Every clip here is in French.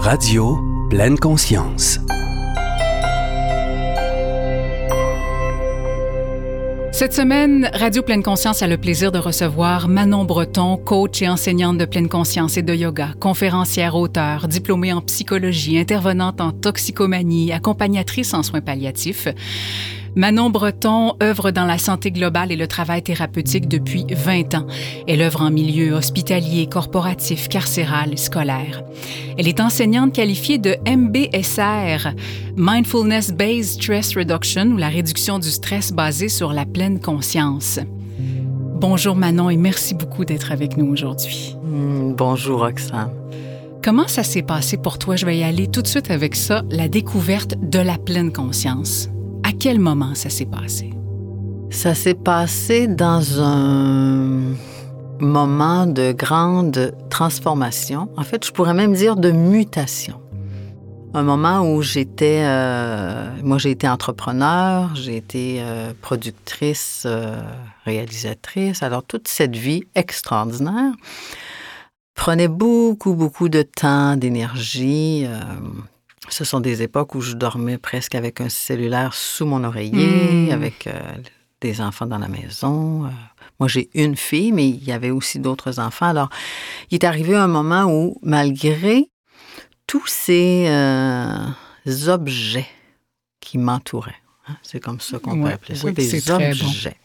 Radio Pleine Conscience. Cette semaine, Radio Pleine Conscience a le plaisir de recevoir Manon Breton, coach et enseignante de pleine conscience et de yoga, conférencière, auteur, diplômée en psychologie, intervenante en toxicomanie, accompagnatrice en soins palliatifs. Manon Breton œuvre dans la santé globale et le travail thérapeutique depuis 20 ans. Elle œuvre en milieu hospitalier, corporatif, carcéral, scolaire. Elle est enseignante qualifiée de MBSR, Mindfulness Based Stress Reduction, ou la réduction du stress basé sur la pleine conscience. Bonjour Manon et merci beaucoup d'être avec nous aujourd'hui. Mm, bonjour Roxane. Comment ça s'est passé pour toi? Je vais y aller tout de suite avec ça, la découverte de la pleine conscience. À quel moment ça s'est passé? Ça s'est passé dans un moment de grande transformation. En fait, je pourrais même dire de mutation. Un moment où j'étais, euh, moi j'ai été entrepreneur, j'ai été euh, productrice, euh, réalisatrice. Alors toute cette vie extraordinaire prenait beaucoup, beaucoup de temps, d'énergie. Ce sont des époques où je dormais presque avec un cellulaire sous mon oreiller, mmh. avec euh, des enfants dans la maison. Euh, moi, j'ai une fille, mais il y avait aussi d'autres enfants. Alors, il est arrivé un moment où, malgré tous ces euh, objets qui m'entouraient, hein, c'est comme ça qu'on peut appeler ça, des objets.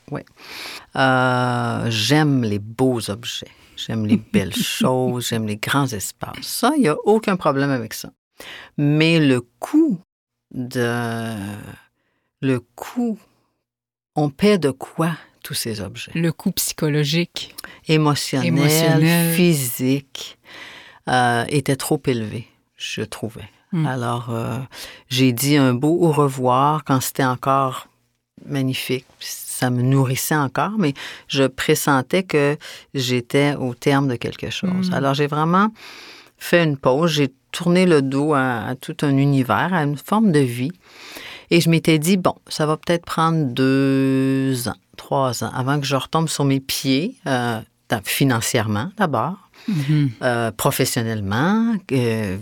j'aime les beaux objets. J'aime les belles choses, j'aime les grands espaces. Ça, il n'y a aucun problème avec ça. Mais le coût de. Le coût. On paie de quoi tous ces objets? Le coût psychologique. Émotionnel, physique, euh, était trop élevé, je trouvais. Hmm. Alors, euh, j'ai dit un beau au revoir quand c'était encore magnifique. Ça me nourrissait encore, mais je pressentais que j'étais au terme de quelque chose. Hmm. Alors, j'ai vraiment fait une pause. J'ai tourné le dos à, tout un univers, à une forme de vie. Et je m'étais dit, bon, ça va peut-être prendre deux ans, trois ans avant que je retombe sur mes pieds, euh, financièrement d'abord, mm-hmm. euh, professionnellement, euh,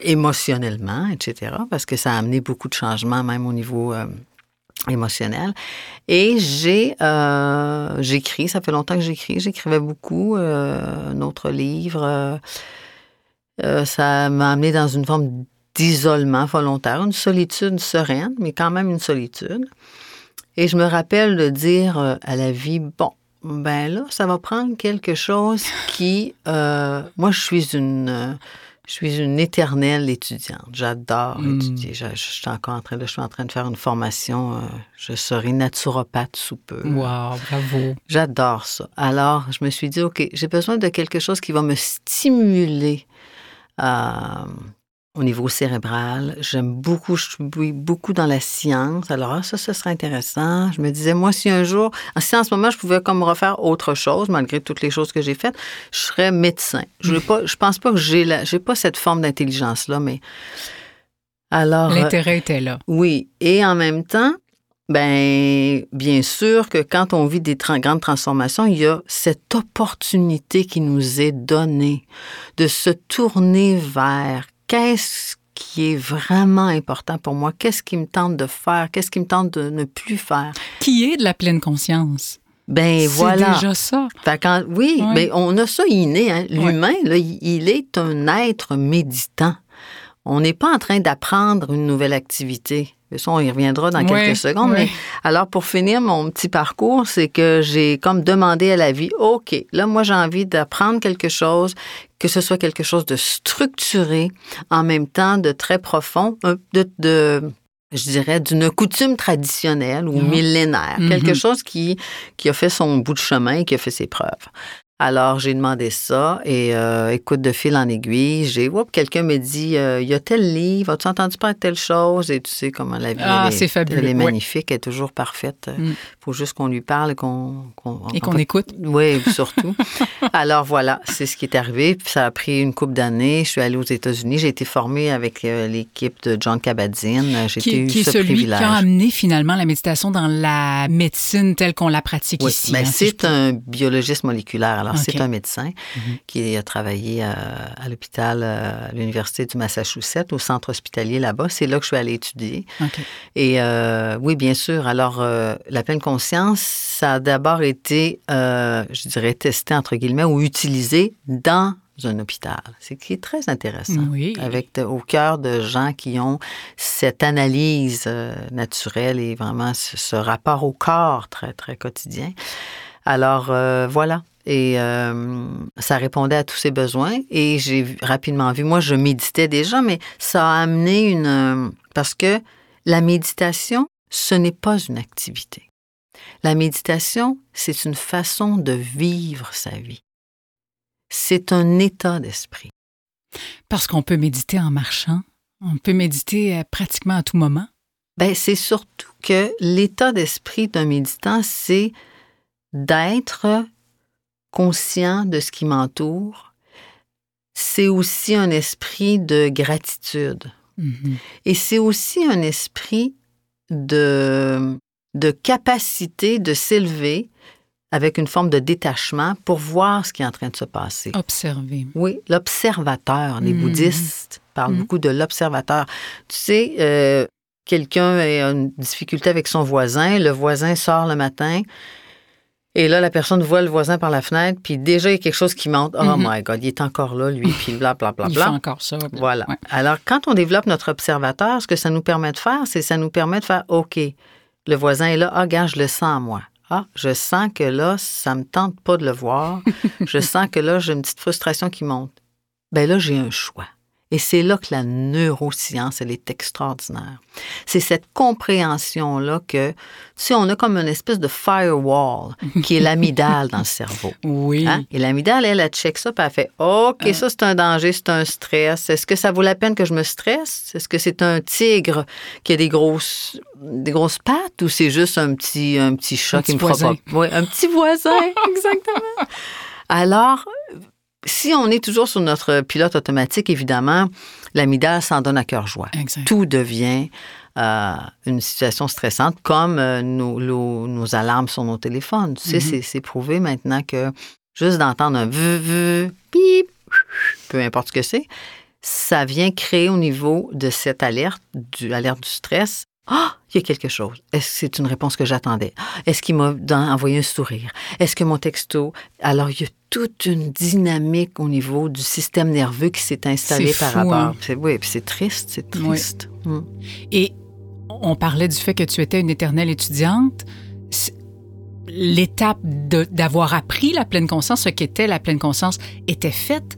émotionnellement, etc., parce que ça a amené beaucoup de changements, même au niveau émotionnel. Et j'ai j'écris, ça fait longtemps que j'écris, j'écrivais beaucoup, un autre livre euh, ça m'a amené dans une forme d'isolement volontaire, une solitude sereine, mais quand même une solitude. Et je me rappelle de dire euh, à la vie, bon, ben là, ça va prendre quelque chose qui... Euh, moi, je suis une... je suis une éternelle étudiante. J'adore hmm. étudier. Je, suis encore en train de, je suis en train de faire une formation. je serai naturopathe sous peu. Wow, bravo. J'adore ça. Alors, je me suis dit, OK, j'ai besoin de quelque chose qui va me stimuler au niveau cérébral. J'aime beaucoup, je suis beaucoup dans la science. Alors, ça, ce serait intéressant. Je me disais, moi, si un jour, si en ce moment, je pouvais comme refaire autre chose, malgré toutes les choses que j'ai faites, je serais médecin. Je ne je pense pas que j'ai j'ai pas cette forme d'intelligence-là, mais alors. L'intérêt était là. Oui. Et en même temps, ben, bien sûr que quand on vit des grandes transformations, il y a cette opportunité qui nous est donnée de se tourner vers qu'est-ce qui est vraiment important pour moi, qu'est-ce qui me tente de faire, qu'est-ce qui me tente de ne plus faire. Qui est de la pleine conscience? Ben voilà. C'est déjà ça. oui, mais on a ça inné. Hein. L'humain, il est un être méditant. On n'est pas en train d'apprendre une nouvelle activité. Ça, on y reviendra dans quelques secondes. Mais alors, pour finir mon petit parcours, c'est que j'ai comme demandé à la vie, OK, là, moi, j'ai envie d'apprendre quelque chose, que ce soit quelque chose de structuré, en même temps de très profond, de, de je dirais, d'une coutume traditionnelle ou millénaire, quelque mm-hmm. chose qui, qui a fait son bout de chemin et qui a fait ses preuves. Alors, j'ai demandé ça et euh, écoute, de fil en aiguille, j'ai, quelqu'un me dit, euh, il y a tel livre, as-tu entendu parler de telle chose? Et tu sais comment la vie ah, est, fabuleux. Elle est magnifique, elle est toujours parfaite. Il mm. faut juste qu'on lui parle et qu'on... et qu'on écoute. Oui, surtout. Alors voilà, c'est ce qui est arrivé. ça a pris une couple d'années. Je suis allée aux États-Unis. J'ai été formée avec euh, l'équipe de John Kabat-Zinn. J'ai qui, qui est celui qui a amené finalement la méditation dans la médecine telle qu'on la pratique ici. Ben, hein, c'est un biologiste moléculaire. Alors, Alors, c'est un médecin mhm. qui a travaillé euh, à, l'hôpital, euh, à l'Université du Massachusetts, au centre hospitalier là-bas. C'est là que je suis allée étudier. Et euh, oui, bien sûr. Alors, la pleine conscience, ça a d'abord été, je dirais, testé, entre guillemets, ou utilisé dans un hôpital. C'est qui est très intéressant. Oui. Avec au cœur de gens qui ont cette analyse naturelle et vraiment ce, rapport au corps très, très quotidien. Alors, voilà. Et euh, ça répondait à tous ses besoins. Et j'ai rapidement vu, moi, je méditais déjà, mais ça a amené une... Euh, parce que la méditation, ce n'est pas une activité. La méditation, c'est une façon de vivre sa vie. C'est un état d'esprit. Parce qu'on peut méditer en marchant, on peut méditer euh, pratiquement à tout moment. Ben, c'est surtout que l'état d'esprit d'un méditant, c'est d'être conscient de ce qui m'entoure, c'est aussi un esprit de gratitude. Mm-hmm. Et c'est aussi un esprit de, de capacité de s'élever avec une forme de détachement pour voir ce qui est en train de se passer. Observer. Oui, l'observateur. Les mm-hmm. bouddhistes parlent mm-hmm. beaucoup de l'observateur. Tu sais, euh, quelqu'un a une difficulté avec son voisin, le voisin sort le matin, et là, la personne voit le voisin par la fenêtre, puis déjà, il y a quelque chose qui monte. Oh mm-hmm. my God, il est encore là, lui, puis blablabla. Il fait encore ça. Voilà. Alors, quand on développe notre observateur, ce que ça nous permet de faire, c'est ça nous permet de faire OK, le voisin est là, ah, gars, je le sens, moi. Ah, je sens que là, ça me tente pas de le voir. je sens que là, j'ai une petite frustration qui monte. Ben là, j'ai un choix. Et c'est là que la neuroscience, elle est extraordinaire. C'est cette compréhension-là que, tu sais, on a comme une espèce de firewall qui est l'amidale dans le cerveau. Oui. Hein? Et l'amidale, elle, elle check ça, puis elle fait OK, euh. ça, c'est un danger, c'est un stress. Est-ce que ça vaut la peine que je me stresse? Est-ce que c'est un tigre qui a des grosses, des grosses pattes ou c'est juste un petit, un petit chat qui me pas? Oui, un petit voisin, exactement. Alors, si on est toujours sur notre pilote automatique, évidemment, l'amidale s'en donne à cœur joie. Tout devient euh, une situation stressante, comme euh, nos, alarmes sur nos téléphones. Tu sais, mm-hmm. c'est prouvé maintenant que juste d'entendre un v, v, pip, peu importe ce que c'est, ça vient créer au niveau de cette alerte, du alerte du stress, ah, il y a quelque chose. Est-ce que c'est une réponse que j'attendais? Est-ce qu'il m'a envoyé un sourire? Est-ce que mon texto... Alors, il y a toute une dynamique au niveau du système nerveux qui s'est installé par rapport. Hein? Oui, puis c'est triste, c'est triste. Mm. Et on parlait du fait que tu étais une éternelle étudiante. L'étape d'avoir appris la pleine conscience, ce qu'était la pleine conscience, était faite.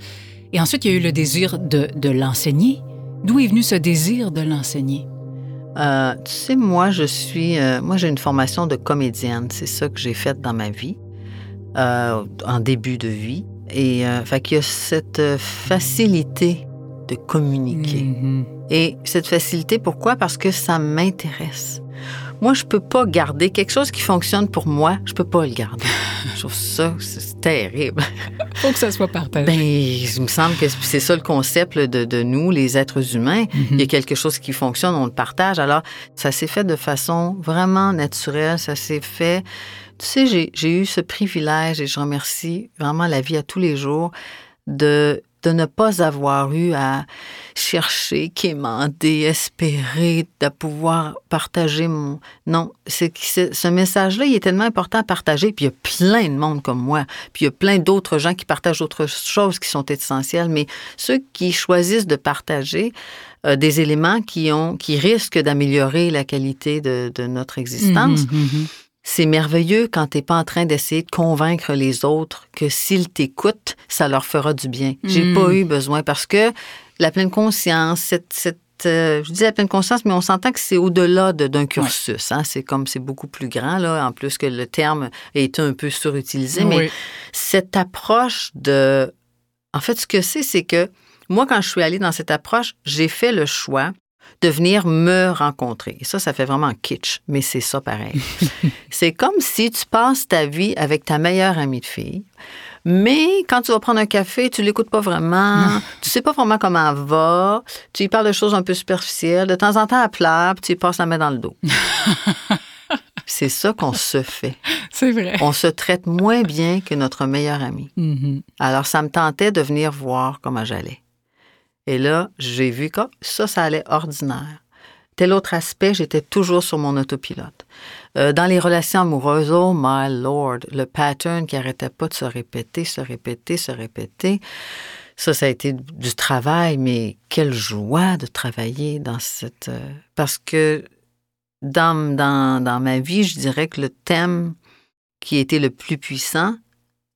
Et ensuite, il y a eu le désir de, de l'enseigner. D'où est venu ce désir de l'enseigner? Euh, tu sais, moi, je suis. Euh, moi, j'ai une formation de comédienne. C'est ça que j'ai fait dans ma vie, euh, en début de vie. Et fait qu'il y a cette facilité de communiquer. Mm-hmm. Et cette facilité, pourquoi? Parce que ça m'intéresse. Moi, je peux pas garder quelque chose qui fonctionne pour moi, je peux pas le garder. je trouve ça, c'est terrible. Faut que ça soit partagé. Ben, il me semble que c'est ça le concept de, nous, les êtres humains. Mhm. Il y a quelque chose qui fonctionne, on le partage. Alors, ça s'est fait de façon vraiment naturelle. Ça s'est fait. Tu sais, j'ai eu ce privilège et je remercie vraiment la vie à tous les jours de ne pas avoir eu à chercher, quémander, espérer de pouvoir partager mon... Non, c'est ce message-là, il est tellement important à partager, puis il y a plein de monde comme moi, puis il y a plein d'autres gens qui partagent d'autres choses qui sont essentielles, mais ceux qui choisissent de partager euh, des éléments qui, ont, qui risquent d'améliorer la qualité de, notre existence, mmh, mmh, mmh, c'est merveilleux quand tu n'es pas en train d'essayer de convaincre les autres que s'ils t'écoutent, ça leur fera du bien. J'ai mm. pas eu besoin parce que la pleine conscience, cette, euh, je dis la pleine conscience, mais on s'entend que c'est au-delà d'un cursus. Hein. C'est comme c'est beaucoup plus grand, là, en plus que le terme a été un peu surutilisé. Mais cette approche de. En fait, ce que c'est, c'est que moi, quand je suis allée dans cette approche, j'ai fait le choix de venir me rencontrer. Et ça, ça fait vraiment kitsch, mais c'est ça pareil. c'est comme si tu passes ta vie avec ta meilleure amie de fille, mais quand tu vas prendre un café, tu l'écoutes pas vraiment, tu sais pas vraiment comment elle va, tu lui parles de choses un peu superficielles, de temps en temps elle pleure, puis tu lui passes la main dans le dos. c'est ça qu'on se fait. C'est vrai. On se traite moins bien que notre meilleur ami. Mhm. Alors, ça me tentait de venir voir comment j'allais. Et là, j'ai vu que ça, ça allait ordinaire. Tel autre aspect, j'étais toujours sur mon autopilote. Euh, dans les relations amoureuses, oh my lord, le pattern qui arrêtait pas de se répéter, se répéter, se répéter. Ça, ça a été du travail, mais quelle joie de travailler dans cette... euh, parce que dans, dans, dans ma vie, je dirais que le thème qui était le plus puissant,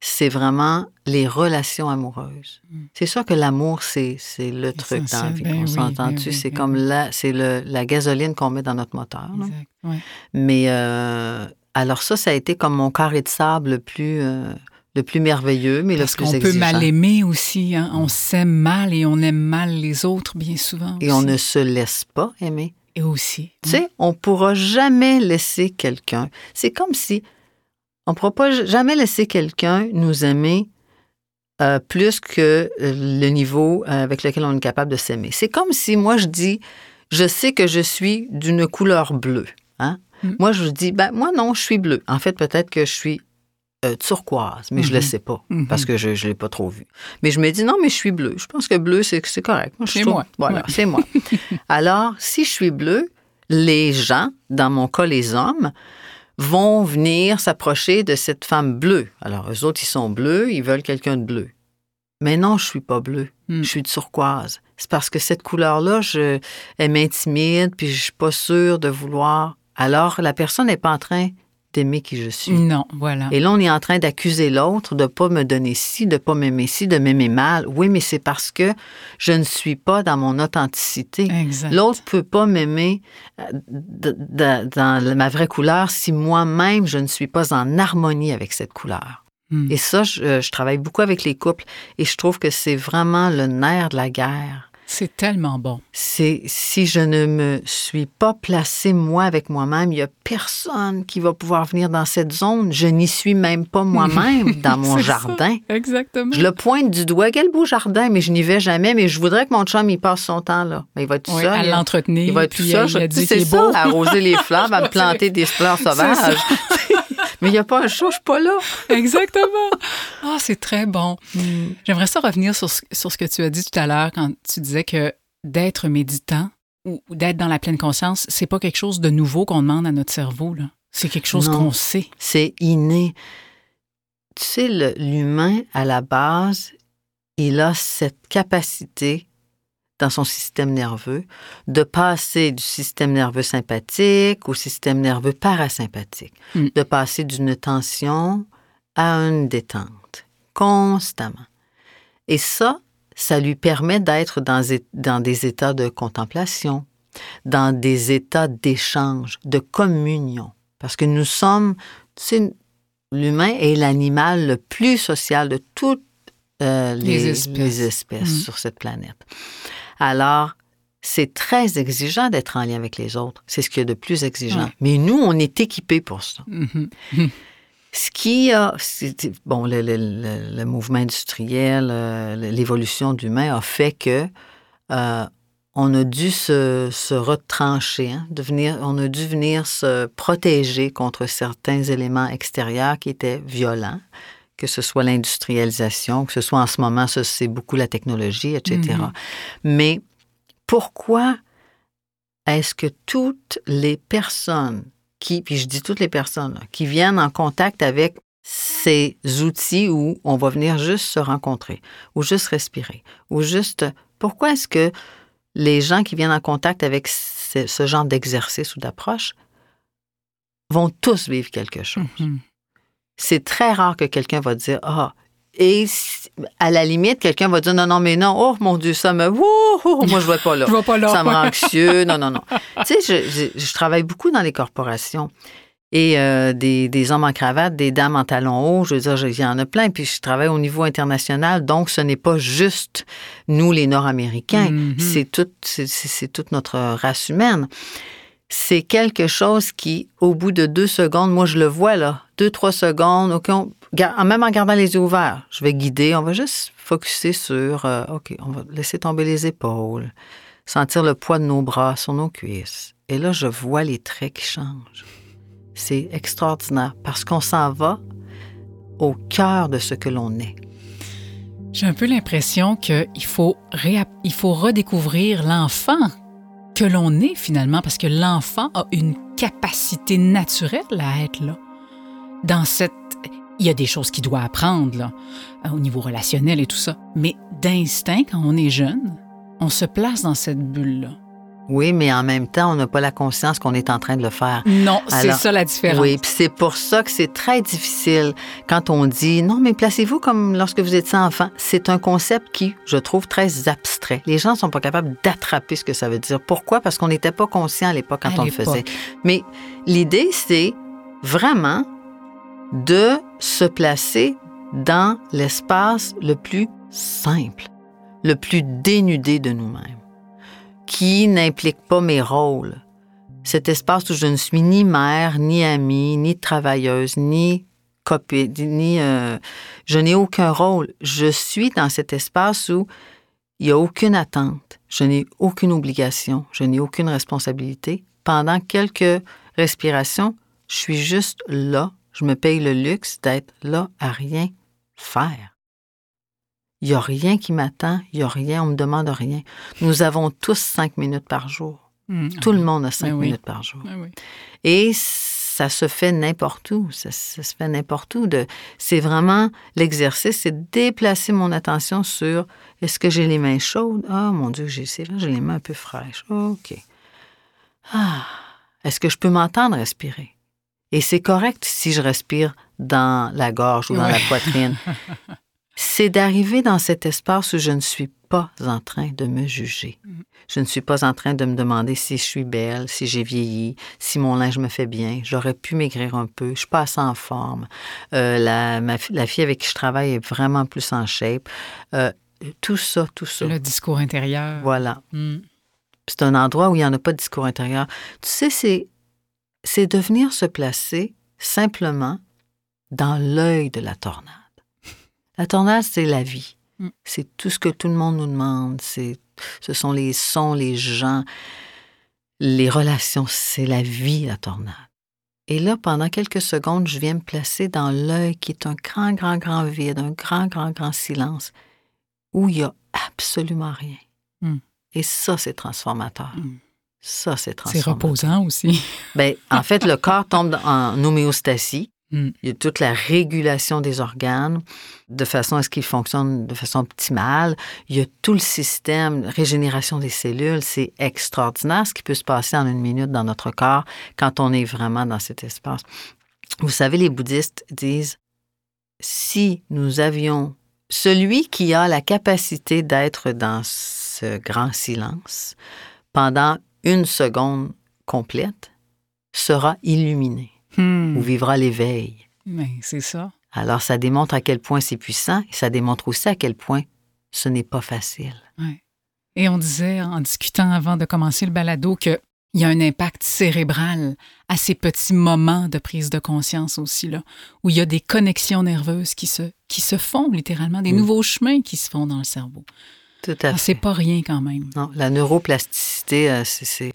c'est vraiment les relations amoureuses. Mm. C'est sûr que l'amour, c'est, c'est le truc dans la vie. Ben on oui, s'entend-tu? ben oui, c'est ben comme oui. la, c'est le, la gasoline qu'on met dans notre moteur. Exact. Ouais. Mais euh, alors ça, ça a été comme mon carré de sable le plus, euh, le plus merveilleux, mais Parce le plus qu'on peut mal aimer aussi. hein. On s'aime mal et on aime mal les autres bien souvent. Et on ne se laisse pas aimer. Et aussi. Tu sais, on pourra jamais laisser quelqu'un. C'est comme si on ne pourra pas jamais laisser quelqu'un nous aimer euh, plus que euh, le niveau euh, avec lequel on est capable de s'aimer. C'est comme si moi je dis, je sais que je suis d'une couleur bleue. Hein? Mm. Moi je dis, ben moi non, je suis bleu. En fait, peut-être que je suis euh, turquoise, mais je le Mhm. sais pas Mhm. parce que je ne l'ai pas trop vu. Mais je me dis, non, mais je suis bleu. Je pense que bleu, c'est correct. Moi, C'est moi. Voilà, Ouais. c'est moi. Alors, si je suis bleu, les gens, dans mon cas les hommes, vont venir s'approcher de cette femme bleue. Alors, eux autres, ils sont bleus, ils veulent quelqu'un de bleu. Mais non, je suis pas bleu. Mm. Je suis turquoise. C'est parce que cette couleur-là, je, elle m'intimide, puis je suis pas sûre de vouloir. Alors, la personne n'est pas en train d'aimer qui je suis. Non, voilà. Et là, on est en train d'accuser l'autre de pas me donner ci, de pas m'aimer ci, de m'aimer mal. Oui, mais c'est parce que je ne suis pas dans mon authenticité. Exact. L'autre peut pas m'aimer euh, dans ma vraie couleur si moi-même je ne suis pas en harmonie avec cette couleur. Mm. Et ça, je, je travaille beaucoup avec les couples et je trouve que c'est vraiment le nerf de la guerre. C'est tellement bon. C'est si je ne me suis pas placé moi avec moi-même, il y a personne qui va pouvoir venir dans cette zone. Je n'y suis même pas moi-même dans mon ça. jardin. Exactement. Je le pointe du doigt, quel beau jardin, mais je n'y vais jamais. Mais je voudrais que mon chum il passe son temps là. Mais il va être tout Oui, seul. à il- l'entretenir. il va être tout seul. c'est ça, arroser les fleurs, à me planter des fleurs sauvages. mais il n'y a pas un chat, je suis pas là. Exactement. Ah, c'est très bon. J'aimerais ça revenir sur ce, sur ce que tu as dit tout à l'heure quand tu disais que d'être méditant ou ou d'être dans la pleine conscience, c'est pas quelque chose de nouveau qu'on demande à notre cerveau. là. C'est quelque chose qu'on sait. C'est inné. Tu sais, l'humain, à la base, il a cette capacité dans son système nerveux de passer du système nerveux sympathique au système nerveux parasympathique, Mm. de passer d'une tension à une détente constamment. Et ça, ça lui permet d'être dans, des états de contemplation, dans des états d'échange, de communion. Parce que nous sommes, tu sais, l'humain est l'animal le plus social de toutes euh, les, Les espèces. les espèces Mm. sur cette planète. Alors, c'est très exigeant d'être en lien avec les autres. C'est ce qu'il y a de plus exigeant. Ouais. Mais nous, on est équipés pour ça. Mhm. Ce qui a, bon, le, le- le- le mouvement industriel, euh, l'évolution de l'humain a fait que euh, on a dû se, se retrancher, hein, devenir, on a dû venir se protéger contre certains éléments extérieurs qui étaient violents, que ce soit l'industrialisation, que ce soit en ce moment, c'est beaucoup la technologie, etc. Mhm. Mais pourquoi est-ce que toutes les personnes qui, puis je dis toutes les personnes, là, qui viennent en contact avec ces outils où on va venir juste se rencontrer, ou juste respirer, ou juste... Pourquoi est-ce que les gens qui viennent en contact avec ce, ce genre d'exercice ou d'approche vont tous vivre quelque chose? Mhm. C'est très rare que quelqu'un va dire Ah. Et à la limite, quelqu'un va dire Non, non, mais non, oh mon Dieu, ça me. Wouhou, moi, je ne vais pas là. Je vais pas là. Ça me rend anxieux. Non, non, non. tu sais, je, je- je travaille beaucoup dans les corporations. Et euh, des, des hommes en cravate, des dames en talons hauts, je veux dire, il y en a plein. Puis je travaille au niveau international, donc ce n'est pas juste nous, les Nord-Américains. Mhm. C'est toute, c'est toute notre race humaine. C'est quelque chose qui, au bout de deux secondes, moi je le vois là, deux, trois secondes, même en gardant les yeux ouverts, je vais guider, on va juste focuser sur, euh, OK, on va laisser tomber les épaules, sentir le poids de nos bras sur nos cuisses. Et là, je vois les traits qui changent. C'est extraordinaire parce qu'on s'en va au cœur de ce que l'on est. J'ai un peu l'impression qu'il faut, il faut redécouvrir l'enfant que l'on est finalement, parce que l'enfant a une capacité naturelle à être là. Dans cette... Il y a des choses qu'il doit apprendre, là, au niveau relationnel et tout ça, mais d'instinct, quand on est jeune, on se place dans cette bulle-là. Oui, mais en même temps, on n'a pas la conscience qu'on est en train de le faire. Non, c'est ça la différence. Oui, puis c'est pour ça que c'est très difficile quand on dit non, mais placez-vous comme lorsque vous étiez enfant. C'est un concept qui, je trouve, très abstrait. Les gens ne sont pas capables d'attraper ce que ça veut dire. Pourquoi? Parce qu'on n'était pas conscient à l'époque quand on le faisait. Mais l'idée, c'est vraiment de se placer dans l'espace le plus simple, le plus dénudé de nous-mêmes qui n'implique pas mes rôles. Cet espace où je ne suis ni mère, ni amie, ni travailleuse, ni copine, ni... Euh, je n'ai aucun rôle. Je suis dans cet espace où il n'y a aucune attente, je n'ai aucune obligation, je n'ai aucune responsabilité. Pendant quelques respirations, je suis juste là. Je me paye le luxe d'être là à rien faire. Il n'y a rien qui m'attend, il n'y a rien, on ne me demande rien. Nous avons tous cinq minutes par jour. Mmh, Tout le monde a cinq ben minutes par jour. Ben Et ça se fait n'importe où. Ça, se fait n'importe où. c'est vraiment l'exercice, c'est déplacer mon attention sur est-ce que j'ai les mains chaudes? Ah, mon Dieu, j'ai, j'ai les mains un peu fraîches. OK. Ah, est-ce que je peux m'entendre respirer? Et c'est correct si je respire dans la gorge ou dans la poitrine. c'est d'arriver dans cet espace où je ne suis pas en train de me juger. Mm. Je ne suis pas en train de me demander si je suis belle, si j'ai vieilli, si mon linge me fait bien. J'aurais pu maigrir un peu. Je suis pas assez en forme. Euh, la, la, fille avec qui je travaille est vraiment plus en shape. Euh, tout ça, tout ça. Le discours intérieur. Voilà. Mm. C'est un endroit où il n'y en a pas de discours intérieur. Tu sais, c'est, c'est de venir se placer simplement dans l'œil de la tornade. La tornade, c'est la vie. Mm. C'est tout ce que tout le monde nous demande. C'est, ce sont les sons, les gens, les relations. C'est la vie, la tornade. Et là, pendant quelques secondes, je viens me placer dans l'œil qui est un grand, grand, grand vide, un grand, grand, grand silence, où il n'y a absolument rien. Mm. Et ça, c'est transformateur. Mm. Ça, c'est transformateur. C'est reposant aussi. ben, en fait, le corps tombe en homéostasie. Il y a toute la régulation des organes de façon à ce qu'ils fonctionnent de façon optimale. Il y a tout le système, régénération des cellules. C'est extraordinaire ce qui peut se passer en une minute dans notre corps quand on est vraiment dans cet espace. Vous savez, les bouddhistes disent, si nous avions celui qui a la capacité d'être dans ce grand silence pendant une seconde complète sera illuminé hmm. ou vivra l'éveil. Mais c'est ça. Alors, ça démontre à quel point c'est puissant et ça démontre aussi à quel point ce n'est pas facile. Et on disait, en discutant avant de commencer le balado, qu'il y a un impact cérébral à ces petits moments de prise de conscience aussi, là, où il y a des connexions nerveuses qui se, qui se font littéralement, des nouveaux chemins qui se font dans le cerveau. Tout à ah, fait. C'est pas rien quand même. Non, la neuroplasticité, euh, c'est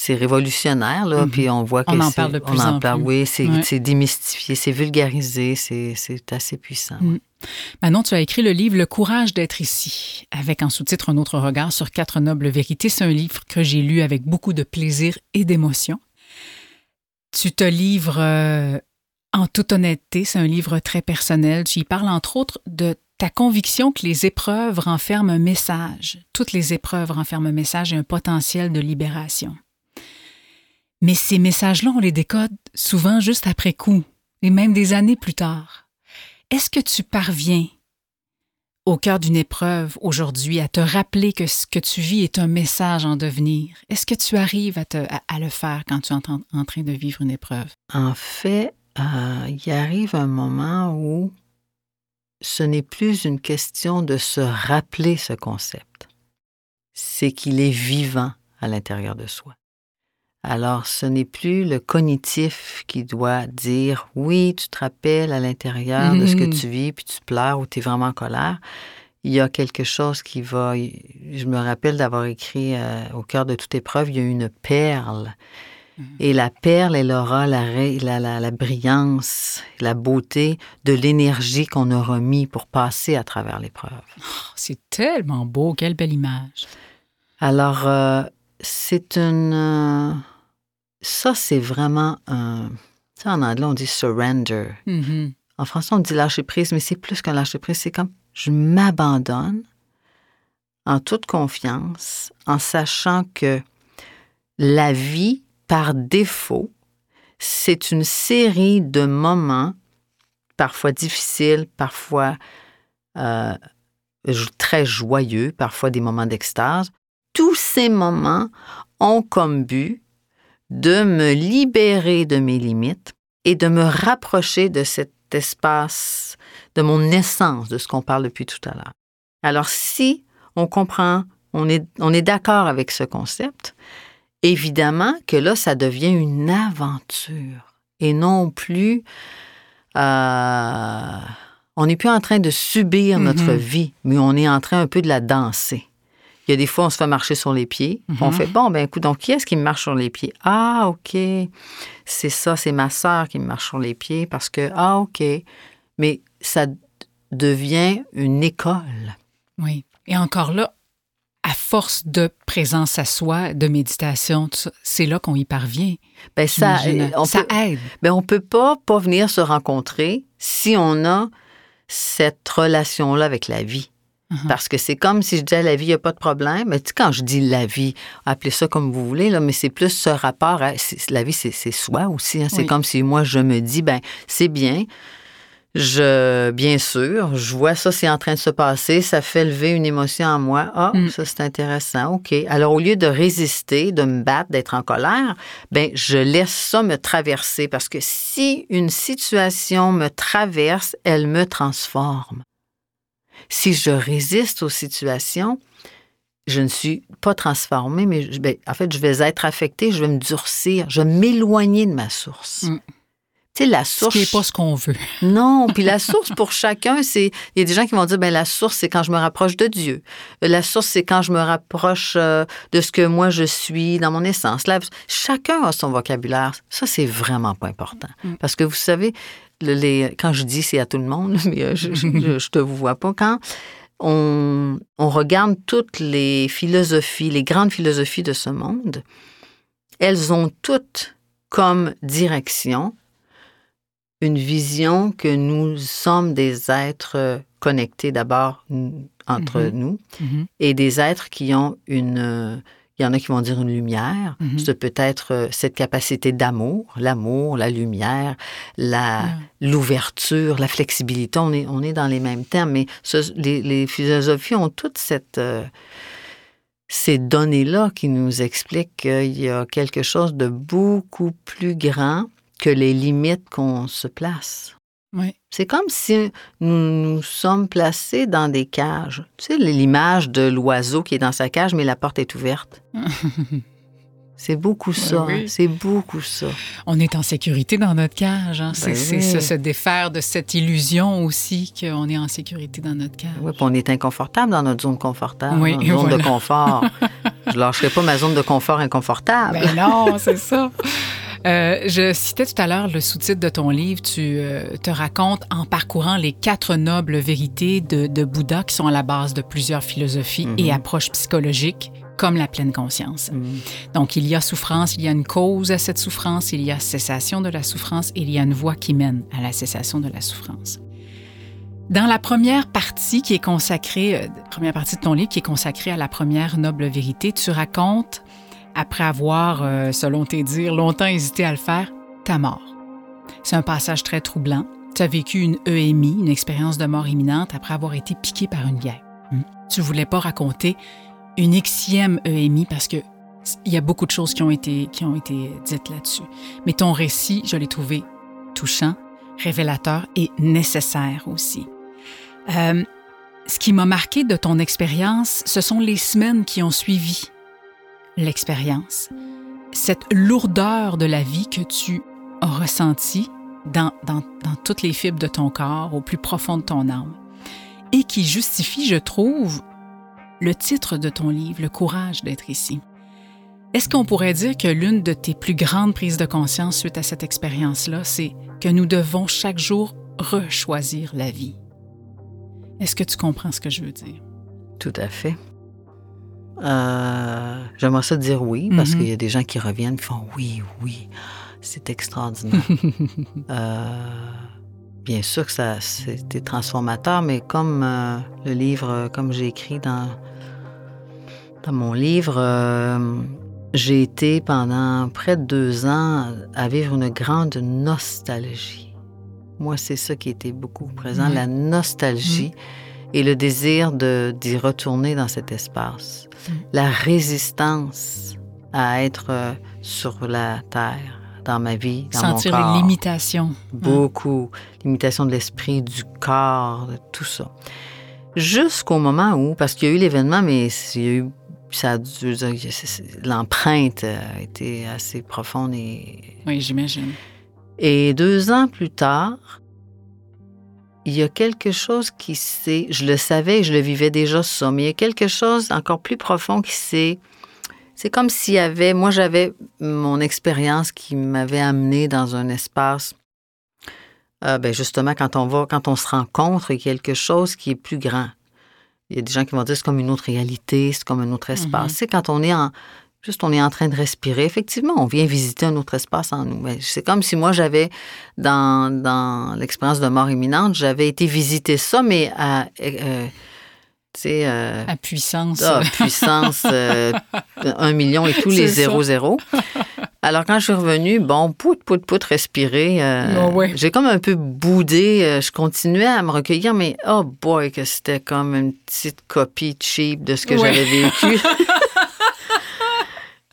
c'est révolutionnaire, là, mm-hmm. puis on voit que On en parle de plus en, plus. Oui, c'est démystifié, c'est vulgarisé, c'est assez puissant. Mm. Manon, tu as écrit le livre Le courage d'être ici, avec en sous-titre Un autre regard sur quatre nobles vérités. C'est un livre que j'ai lu avec beaucoup de plaisir et d'émotion. Tu te livres euh, en toute honnêteté, c'est un livre très personnel. Tu y parles entre autres de ta conviction que les épreuves renferment un message. Toutes les épreuves renferment un message et un potentiel de libération. Mais ces messages-là, on les décode souvent juste après coup, et même des années plus tard. Est-ce que tu parviens, au cœur d'une épreuve aujourd'hui, à te rappeler que ce que tu vis est un message en devenir? Est-ce que tu arrives à, le faire quand tu es en, train de vivre une épreuve? En fait, euh, il arrive un moment où ce n'est plus une question de se rappeler ce concept, c'est qu'il est vivant à l'intérieur de soi. Alors, ce n'est plus le cognitif qui doit dire oui, tu te rappelles à l'intérieur de ce que mm-hmm. tu vis, puis tu pleures ou tu es vraiment en colère. Il y a quelque chose qui va. Je me rappelle d'avoir écrit euh, au cœur de toute épreuve, il y a une perle Mm. Et la perle, elle aura la, la, la, brillance, la beauté de l'énergie qu'on aura mis pour passer à travers l'épreuve. Oh, c'est tellement beau, quelle belle image. Alors, euh, c'est une... Euh, ça, c'est vraiment un... Ça, en anglais, on dit surrender. Mm-hmm. En français, on dit lâcher prise, mais c'est plus qu'un lâcher prise. C'est comme je m'abandonne en toute confiance, en sachant que la vie, par défaut, c'est une série de moments, parfois difficiles, parfois euh, très joyeux, parfois des moments d'extase. Tous ces moments ont comme but de me libérer de mes limites et de me rapprocher de cet espace, de mon essence, de ce qu'on parle depuis tout à l'heure. Alors si on comprend, on est, on est d'accord avec ce concept, évidemment que là, ça devient une aventure et non plus... Euh, on n'est plus en train de subir notre mm-hmm. vie, mais on est en train un peu de la danser. Il y a des fois, on se fait marcher sur les pieds. On mhm. fait, bon, ben écoute, donc qui est-ce qui me marche sur les pieds? Ah, OK. C'est ça, c'est ma sœur qui me marche sur les pieds parce que, ah, OK. Mais ça devient une école. Oui. Et encore là, à force de présence à soi, de méditation, c'est là qu'on y parvient. Ben ça, on ça aide. Ben on peut pas pas venir se rencontrer si on a cette relation-là avec la vie. Uh-huh. Parce que c'est comme si je disais la vie, il n'y a pas de problème. Mais tu quand je dis la vie, appelez ça comme vous voulez, là, mais c'est plus ce rapport à. La vie, c'est soi aussi. Hein. C'est comme si moi, je me dis, ben c'est bien. Je, bien sûr, je vois ça, c'est en train de se passer, ça fait lever une émotion en moi. Ah, mm. ça c'est intéressant, ok. Alors au lieu de résister, de me battre, d'être en colère, ben je laisse ça me traverser parce que si une situation me traverse, elle me transforme. Si je résiste aux situations, je ne suis pas transformée, mais ben, en fait, je vais être affectée, je vais me durcir, je vais m'éloigner de ma source. Mm. Tu sais, la source. Ce qui n'est pas ce qu'on veut. Non, puis la source pour chacun, c'est. Il y a des gens qui vont dire, ben la source, c'est quand je me rapproche de Dieu. La source, c'est quand je me rapproche euh, de ce que moi je suis dans mon essence. Là, chacun a son vocabulaire. Ça, c'est vraiment pas important. Mm. Parce que vous savez, quand je dis c'est à tout le monde, mais euh, je, je, te vois pas, quand on, on, regarde toutes les philosophies, les grandes philosophies de ce monde, elles ont toutes comme direction une vision que nous sommes des êtres connectés d'abord entre mm-hmm. nous mm-hmm. et des êtres qui ont une il y en a qui vont dire une lumière. C'est peut-être euh, cette capacité d'amour, l'amour, la lumière, la l'ouverture, la flexibilité. On est, on est dans les mêmes termes, mais les, philosophies ont toutes cette, euh, ces données-là qui nous expliquent qu'il y a quelque chose de beaucoup plus grand que les limites qu'on se place. C'est comme si nous nous sommes placés dans des cages. Tu sais, l'image de l'oiseau qui est dans sa cage, mais la porte est ouverte. C'est beaucoup ça. Hein. C'est beaucoup ça. On est en sécurité dans notre cage. Hein. C'est ben se, défaire de cette illusion aussi qu'on est en sécurité dans notre cage. Oui, puis on est inconfortable dans notre zone confortable, oui, zone de confort. Je lâcherai pas ma zone de confort inconfortable. Ben non, c'est ça. Euh, je citais tout à l'heure le sous-titre de ton livre. Tu euh, te racontes en parcourant les quatre nobles vérités de, Bouddha qui sont à la base de plusieurs philosophies et mhm. approches psychologiques comme la pleine conscience. Mhm. Donc, il y a souffrance, il y a une cause à cette souffrance, il y a cessation de la souffrance et il y a une voie qui mène à la cessation de la souffrance. Dans la première partie qui est consacrée, euh, première partie de ton livre qui est consacrée à la première noble vérité, tu racontes après avoir, euh, selon tes dires, longtemps hésité à le faire, ta mort. C'est un passage très troublant. Tu as vécu une EMI, une expérience de mort imminente, après avoir été piqué par une guerre. Hmm. Tu voulais pas raconter une Xème EMI parce que il y a beaucoup de choses qui ont été, qui ont été dites là-dessus. Mais ton récit, je l'ai trouvé touchant, révélateur et nécessaire aussi. Euh, ce qui m'a marqué de ton expérience, ce sont les semaines qui ont suivi l'expérience, cette lourdeur de la vie que tu as ressentie dans, dans, dans, toutes les fibres de ton corps, au plus profond de ton âme, et qui justifie, je trouve, le titre de ton livre, Le courage d'être ici. Est-ce qu'on pourrait dire que l'une de tes plus grandes prises de conscience suite à cette expérience-là, c'est que nous devons chaque jour rechoisir la vie? Est-ce que tu comprends ce que je veux dire? Tout à fait. Euh, J'aimerais ça dire oui, parce mhm. qu'il y a des gens qui reviennent et font oui, oui, c'est extraordinaire. euh, bien sûr que ça c'était transformateur, mais comme euh, le livre, comme j'ai écrit dans, dans mon livre, j'ai été pendant près de deux ans à vivre une grande nostalgie. Moi, c'est ça qui était beaucoup présent, la nostalgie mm. Et le désir d'y retourner dans cet espace. Mm. La résistance à être euh, sur la terre, dans ma vie, dans Sentir mon corps. les limitations. Beaucoup. Limitation de l'esprit, du corps, de tout ça. Jusqu'au moment où, parce qu'il y a eu l'événement, mais il y a eu ça l'empreinte a été assez profonde et. Oui, j'imagine. Et deux ans plus tard, il y a quelque chose qui s'est. Je le savais, je le vivais déjà ça, mais il y a quelque chose encore plus profond qui s'est. C'est comme s'il y avait. Moi, j'avais mon expérience qui m'avait amené dans un espace. Euh, ben justement, quand on va, quand on se rencontre, il y a quelque chose qui est plus grand. Il y a des gens qui vont dire c'est comme une autre réalité, c'est comme un autre espace. C'est mm-hmm. quand on est en juste on est en train de respirer, effectivement, on vient visiter un autre espace en nous. C'est comme si moi j'avais dans, dans l'expérience de mort imminente, j'avais été visiter ça, mais à euh, euh, à puissance. Ah, puissance, euh, un million et tous les zéro zéro. Alors, quand je suis revenue, bon, pout, pout, pout, respirer. Euh, oh, j'ai comme un peu boudé. je continuais à me recueillir, mais oh boy, que c'était comme une petite copie cheap de ce que j'avais vécu.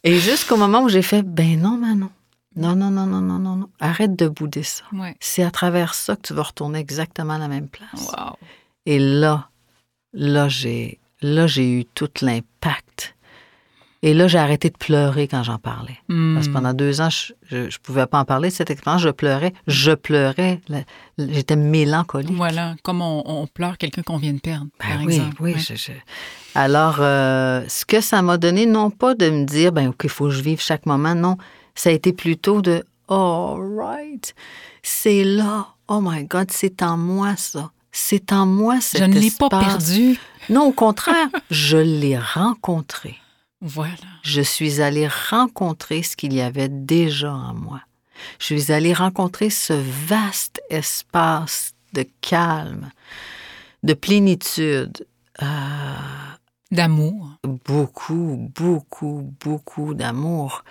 et jusqu'au moment où j'ai fait, ben non, Manon. Non, non, non, non, non, non, non. Arrête de bouder ça. C'est à travers ça que tu vas retourner exactement à la même place. Et là, là, j'ai, là, j'ai eu tout l'impact. Et là, j'ai arrêté de pleurer quand j'en parlais. Parce que hmm. pendant deux ans, je ne pouvais pas en parler de cette expérience. Je pleurais. Je pleurais. J'étais mélancolique. Voilà, comme on, pleure quelqu'un qu'on vient de perdre, ben par oui, exemple. Oui, Alors, euh, ce que ça m'a donné, non pas de me dire, ben OK, il faut que je vive chaque moment. Non, ça a été plutôt de, all right, c'est là. Oh my God, c'est en moi, ça c'est en moi cet Je ne l'ai pas perdu. Non, au contraire, je l'ai rencontré. Voilà. Je suis allée rencontrer ce qu'il y avait déjà en moi. Je suis allée rencontrer ce vaste espace de calme, de plénitude. Euh, d'amour. Beaucoup, beaucoup, beaucoup d'amour.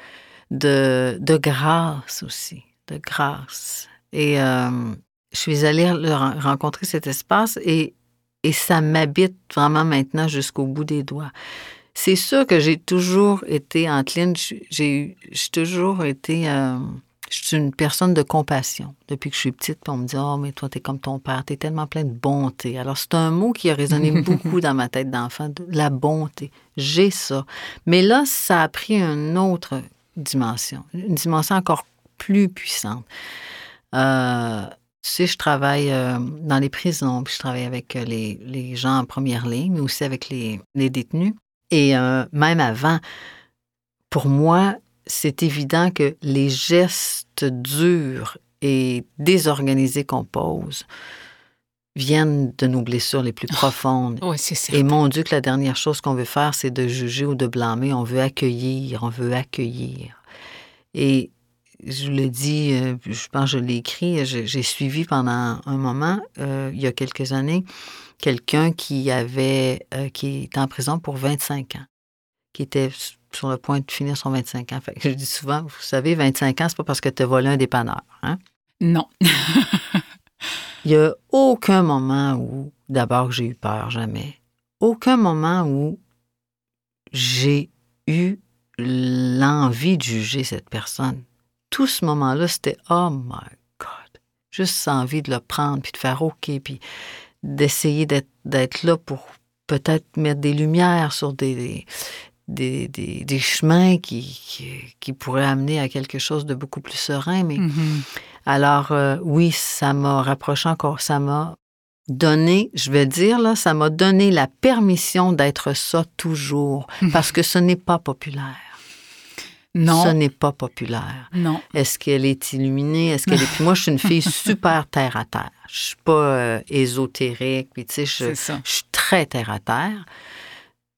De, de grâce aussi, de grâce. Et euh, je suis allée rencontrer cet espace et, et ça m'habite vraiment maintenant jusqu'au bout des doigts. C'est sûr que j'ai toujours été, Anteline, j'ai toujours été. Euh, je suis une personne de compassion. Depuis que je suis petite, on me dit Oh, mais toi, t'es comme ton père, t'es tellement plein de bonté. Alors, c'est un mot qui a résonné beaucoup dans ma tête d'enfant, la bonté. J'ai ça. Mais là, ça a pris une autre dimension, une dimension encore plus puissante. Euh, tu sais, je travaille euh, dans les prisons, puis je travaille avec euh, les, gens en première ligne, mais aussi avec les, détenus. Et euh, même avant, pour moi, c'est évident que les gestes durs et désorganisés qu'on pose viennent de nos blessures les plus ah, profondes. oui, c'est Et mon Dieu, que la dernière chose qu'on veut faire, c'est de juger ou de blâmer. On veut accueillir, on veut accueillir. Et je le dis, euh, je pense que je l'ai écrit, j'ai suivi pendant un moment, euh, il y a quelques années, quelqu'un qui avait, euh, qui était en prison pour 25 ans, qui était sur le point de finir son 25 ans. je dis souvent, vous savez, 25 ans, c'est pas parce que tu as volé un dépanneur. Hein? Non. il n'y a aucun moment où, d'abord, j'ai eu peur, jamais. Aucun moment où j'ai eu l'envie de juger cette personne tout ce moment-là, c'était Oh my God! Juste envie de le prendre, puis de faire OK, puis d'essayer d'être là pour peut-être mettre des lumières sur des, des, des, chemins qui, qui, pourraient amener à quelque chose de beaucoup plus serein. Mais mm-hmm. alors, euh, oui, ça m'a rapproché encore, ça m'a donné, je vais dire, là, ça m'a donné la permission d'être ça toujours, parce que ce n'est pas populaire. Non. Ce n'est pas populaire. Non. Est-ce qu'elle est illuminée? Est-ce qu'elle est. Puis moi, je suis une fille super terre à terre. Je suis pas euh, ésotérique. Puis, tu sais, je, je suis très terre à terre.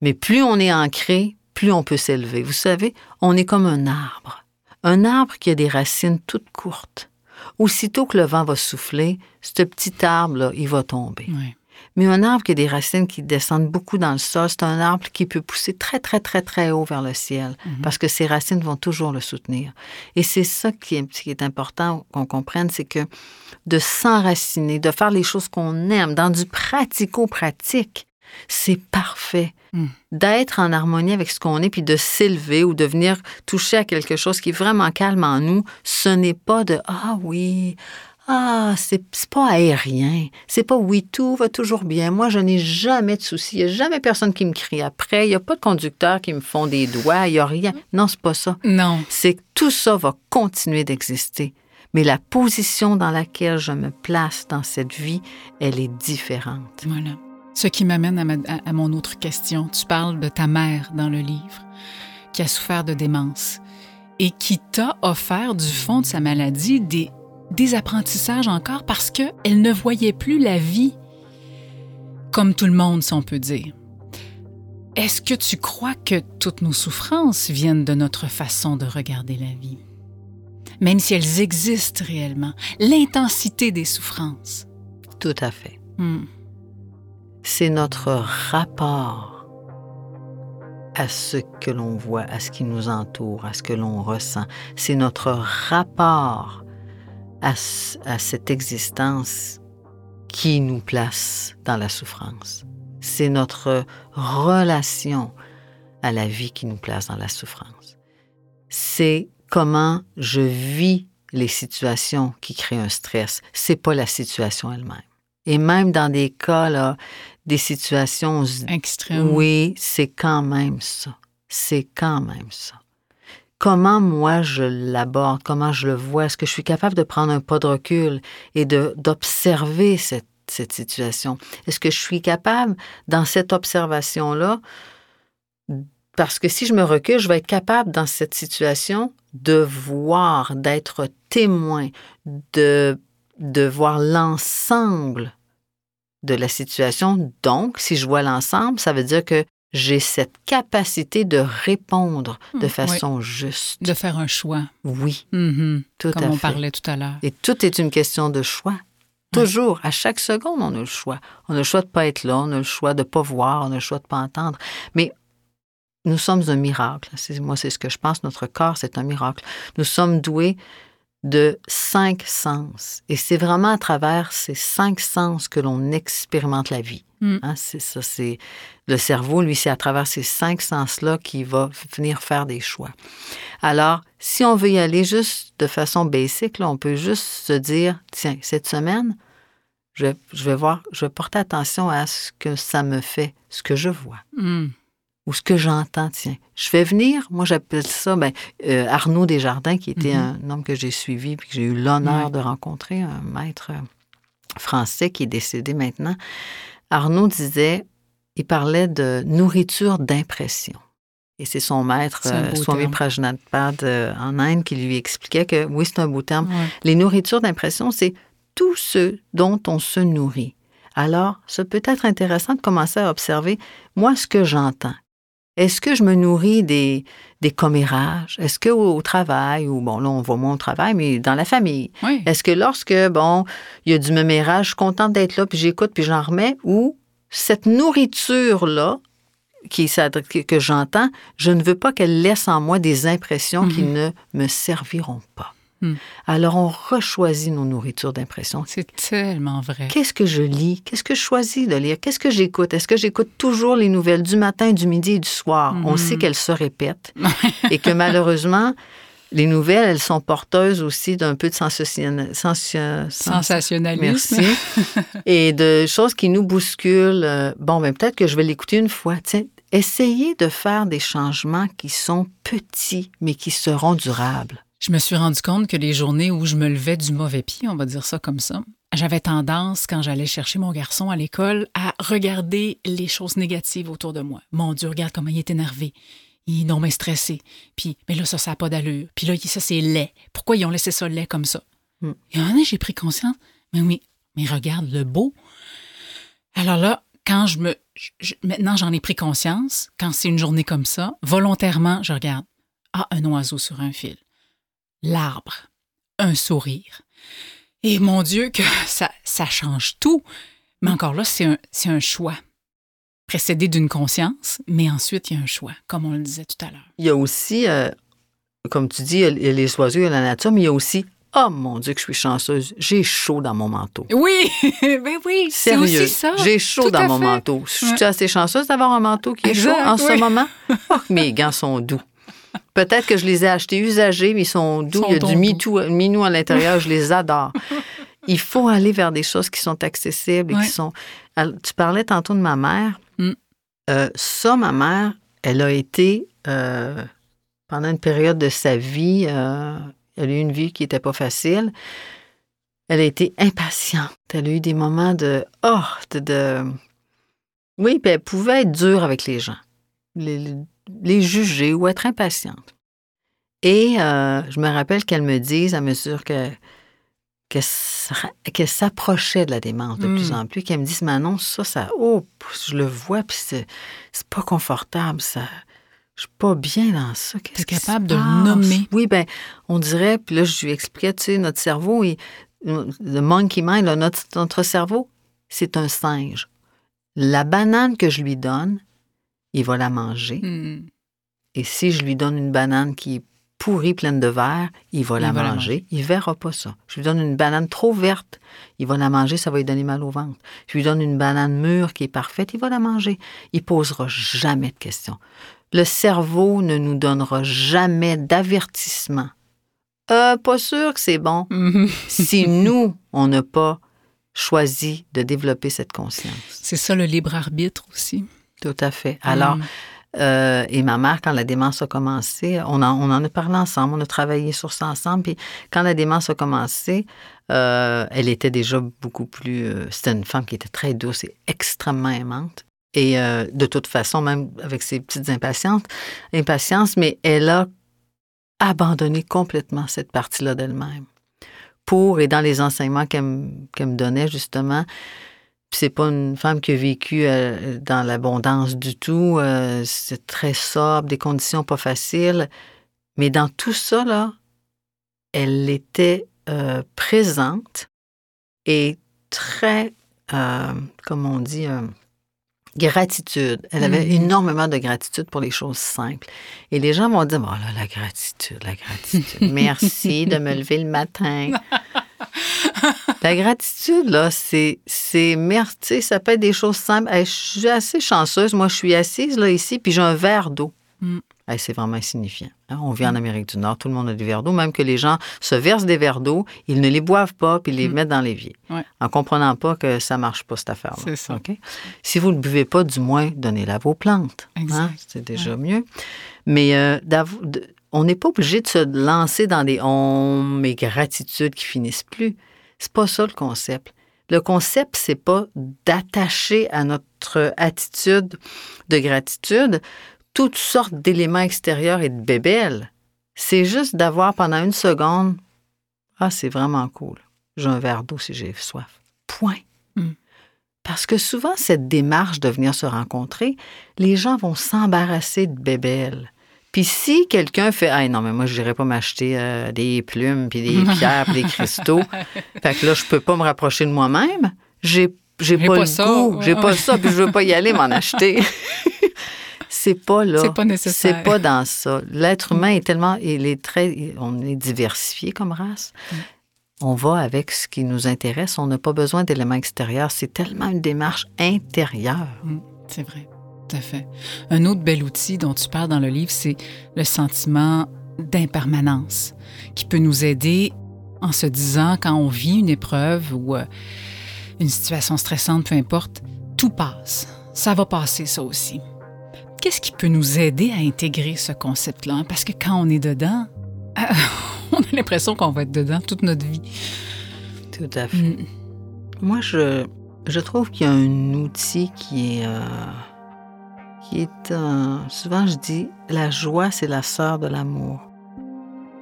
Mais plus on est ancré, plus on peut s'élever. Vous savez, on est comme un arbre. Un arbre qui a des racines toutes courtes. Aussitôt que le vent va souffler, ce petit arbre-là, il va tomber. Oui. Mais un arbre qui a des racines qui descendent beaucoup dans le sol, c'est un arbre qui peut pousser très, très, très, très haut vers le ciel mhm. parce que ses racines vont toujours le soutenir. Et c'est ça qui est, qui est important qu'on comprenne, c'est que de s'enraciner, de faire les choses qu'on aime dans du pratico-pratique, c'est parfait. Mm. D'être en harmonie avec ce qu'on est, puis de s'élever ou de venir toucher à quelque chose qui est vraiment calme en nous, ce n'est pas de Ah oui, ah, c'est pas aérien. C'est pas oui, tout va toujours bien. Moi, je n'ai jamais de soucis. Il n'y a jamais personne qui me crie après. Il n'y a pas de conducteurs qui me font des doigts. Il n'y a rien. Non, c'est pas ça. Non. C'est que tout ça va continuer d'exister. Mais la position dans laquelle je me place dans cette vie, elle est différente. Voilà. Ce qui m'amène à, mon autre question. Tu parles de ta mère dans le livre, qui a souffert de démence et qui t'a offert du fond de sa maladie des, des apprentissages encore parce qu'elle ne voyait plus la vie comme tout le monde, si on peut dire. Est-ce que tu crois que toutes nos souffrances viennent de notre façon de regarder la vie? Même si elles existent réellement, l'intensité des souffrances. Tout à fait. Hmm c'est notre rapport à ce que l'on voit, à ce qui nous entoure, à ce que l'on ressent. C'est notre rapport à, cette existence qui nous place dans la souffrance. C'est notre relation à la vie qui nous place dans la souffrance. C'est comment je vis les situations qui créent un stress. C'est pas la situation elle-même. Et même dans des cas là, des situations extrêmes. Oui, c'est quand même ça. C'est quand même ça. Comment moi je l'aborde, comment je le vois, est-ce que je suis capable de prendre un pas de recul et d'observer cette, cette situation? Est-ce que je suis capable, dans cette observation-là, parce que si je me recule, je vais être capable, dans cette situation, de voir, d'être témoin, de, de voir l'ensemble de la situation. Donc, si je vois l'ensemble, ça veut dire que j'ai cette capacité de répondre de hmm, façon juste. De faire un choix. Oui, mm-hmm. tout Comme on parlait tout à l'heure. Et tout est une question de choix. Toujours, à chaque seconde, on a le choix. On a le choix de ne pas être là, on a le choix de ne pas voir, on a le choix de ne pas entendre. Mais nous sommes un miracle. Moi, c'est ce que je pense. Notre corps, c'est un miracle. Nous sommes doués de cinq sens. Et c'est vraiment à travers ces cinq sens que l'on expérimente la vie. Mm. Hein, c'est ça, c'est le cerveau, lui, c'est à travers ces cinq sens-là qu'il va venir faire des choix. Alors, si on veut y aller juste de façon basique, là, on peut juste se dire, tiens, cette semaine, je, vais voir, je vais porter attention à ce que ça me fait, ce que je vois. Mm ou ce que j'entends, tiens. Je fais venir, moi j'appelle ça ben, euh, Arnaud Desjardins, qui était mm-hmm. un homme que j'ai suivi, puis que j'ai eu l'honneur de rencontrer, un maître euh, français qui est décédé maintenant. Arnaud disait, il parlait de nourriture d'impression. Et c'est son maître, euh, Swami Prajnathpad en Inde, qui lui expliquait que, oui, c'est un beau terme, les nourritures d'impression, c'est tout ce dont on se nourrit. Alors, ce peut être intéressant de commencer à observer, moi, ce que j'entends. Est-ce que je me nourris des, des commérages? Est-ce que au, travail, ou bon, là, on va moins au travail, mais dans la famille, est-ce que lorsque, bon, il y a du mémérage, je suis contente d'être là, puis j'écoute, puis j'en remets, ou cette nourriture-là, qui, que j'entends, je ne veux pas qu'elle laisse en moi des impressions qui mm-hmm. ne me serviront pas. Hmm. Alors, on rechoisit nos nourritures d'impression. C'est tellement vrai. Qu'est-ce que je lis? Qu'est-ce que je choisis de lire? Qu'est-ce que j'écoute? Est-ce que j'écoute toujours les nouvelles du matin, du midi et du soir? On hmm. sait qu'elles se répètent et que malheureusement, les nouvelles, elles sont porteuses aussi d'un peu de sensationnalisme. Merci. et de choses qui nous bousculent. Euh, bon, ben peut-être que je vais l'écouter une fois. Tiens, essayez de faire des changements qui sont petits, mais qui seront durables. Je me suis rendu compte que les journées où je me levais du mauvais pied, on va dire ça comme ça, j'avais tendance, quand j'allais chercher mon garçon à l'école, à regarder les choses négatives autour de moi. Mon Dieu, regarde comment il est énervé. il est non mais stressé. Puis, mais là, ça, ça n'a pas d'allure. Puis là, ça, c'est laid. Pourquoi ils ont laissé ça laid comme ça? Mm. Et un moment donné, j'ai pris conscience, mais oui, mais regarde le beau. Alors là, quand je me. je- maintenant, j'en ai pris conscience, quand c'est une journée comme ça, volontairement, je regarde. Ah, un oiseau sur un fil. L'arbre. Un sourire. Et mon Dieu, que ça, ça change tout. Mais encore là, c'est un, choix. Précédé d'une conscience, mais ensuite, il y a un choix, comme on le disait tout à l'heure. Il y a aussi, euh, comme tu dis, il y a les oiseaux, il y a la nature, mais il y a aussi Oh mon Dieu, que je suis chanceuse, j'ai chaud dans mon manteau. Oui, ben oui, c'est aussi ça. j'ai chaud Tout dans mon fait. manteau. Je suis Ouais. assez chanceuse d'avoir un manteau qui est chaud en ce moment. Oh, mes gants sont doux. Peut-être que je les ai achetés usagés, mais ils sont doux. Sont Il y a du mitou- minou à l'intérieur, je les adore. Il faut aller vers des choses qui sont accessibles et Ouais. qui sont. Alors, tu parlais tantôt de ma mère. Mm. Euh, ça, ma mère, elle a été, euh, pendant une période de sa vie, euh, elle a eu une vie qui n'était pas facile. Elle a été impatiente. Elle a eu des moments de. Oh, de. de- Oui, puis elle pouvait être dure avec les gens, les, les juger ou être impatiente. Et euh, je me rappelle qu'elle me dise, à mesure que qu'elle s'a- qu'elle s'approchait de la démence de plus en plus, qu'elle me dise Manon, ça, ça, oh, je le vois, puis c'est c'est pas confortable, ça. Je suis pas bien dans ça. Qu'est-ce capable de le nommer. Oui, ben, on dirait, puis là, je lui expliquais, tu sais, notre cerveau, il- le monkey mind, là, notre, notre cerveau, c'est un singe. La banane que je lui donne, il va la manger. Hmm. Et si je lui donne une banane qui est pourrie, pleine de verre, il va la va la manger. Il verra pas ça. Je lui donne une banane trop verte, il va la manger, ça va lui donner mal au ventre. Je lui donne une banane mûre qui est parfaite, il va la manger. Il posera jamais de questions. Le cerveau ne nous donnera jamais d'avertissement. Euh, pas sûr que c'est bon si nous, on n'a pas choisi de développer cette conscience. C'est ça le libre arbitre aussi. Tout à fait. Alors, Mm. euh, et ma mère, quand la démence a commencé, on en, on en a parlé ensemble, on a travaillé sur ça ensemble. Puis quand la démence a commencé, euh, elle était déjà beaucoup plus. euh, C'était une femme qui était très douce et extrêmement aimante. Et de toute façon, même avec ses petites impatiences, impatiences, mais elle a abandonné complètement cette partie-là d'elle-même. Pour, et dans les enseignements qu'elle me, donnait, justement, c'est pas une femme qui a vécu euh, dans l'abondance du tout. euh, c'est très sobre, des conditions pas faciles. Mais dans tout ça, là, elle était euh, présente et très, comme on dit, gratitude. Elle avait Mhm. énormément de gratitude pour les choses simples. Et les gens vont dire, oh là, la gratitude, la gratitude. Merci de me lever le matin. La gratitude, là, c'est, c'est merci, tu sais, ça peut être des choses simples. Hey, je suis assez chanceuse. Moi, je suis assise, là, ici, puis j'ai un verre d'eau. Mm. Hey, c'est vraiment insignifiant. hein. On vit en Amérique du Nord, tout le monde a des verres d'eau, même que les gens se versent des verres d'eau, ils ne les boivent pas, puis ils les Mm. mettent dans l'évier. Ouais. En comprenant pas que ça marche pas, cette affaire-là. C'est ça. Si vous ne le buvez pas, du moins, donnez-la à vos plantes. hein. C'est déjà mieux. Mais euh, de- on n'est pas obligé de se lancer dans des on et gratitudes qui finissent plus. C'est pas ça le concept. Le concept, c'est pas d'attacher à notre attitude de gratitude toutes sortes d'éléments extérieurs et de bébelles. C'est juste d'avoir pendant une seconde Ah, c'est vraiment cool. J'ai un verre d'eau si j'ai soif. Point. Mm. Parce que souvent, cette démarche de venir se rencontrer, les gens vont s'embarrasser de bébelles. Puis si quelqu'un fait Ah non, mais moi, je n'irai pas m'acheter euh, des plumes, puis des pierres, puis des cristaux. Fait que là, je peux pas me rapprocher de moi-même. J'ai j'ai pas, pas le ça, goût, j'ai pas ça, puis je veux pas y aller m'en acheter. c'est pas là. C'est pas nécessaire. C'est pas dans ça. L'être humain est tellement, il est très, on est diversifié comme race. Mm. On va avec ce qui nous intéresse. On n'a pas besoin d'éléments extérieurs. C'est tellement une démarche intérieure. Mm, C'est vrai, tout à fait. Un autre bel outil dont tu parles dans le livre, c'est le sentiment d'impermanence qui peut nous aider en se disant quand on vit une épreuve ou euh, une situation stressante, peu importe, tout passe. Ça va passer, ça aussi. Qu'est-ce qui peut nous aider à intégrer ce concept-là? Parce que quand on est dedans, on a l'impression qu'on va être dedans toute notre vie. Tout à fait. Mm. Moi, je, je trouve qu'il y a un outil qui est, euh, qui est un... Souvent, je dis, la joie, c'est la sœur de l'amour.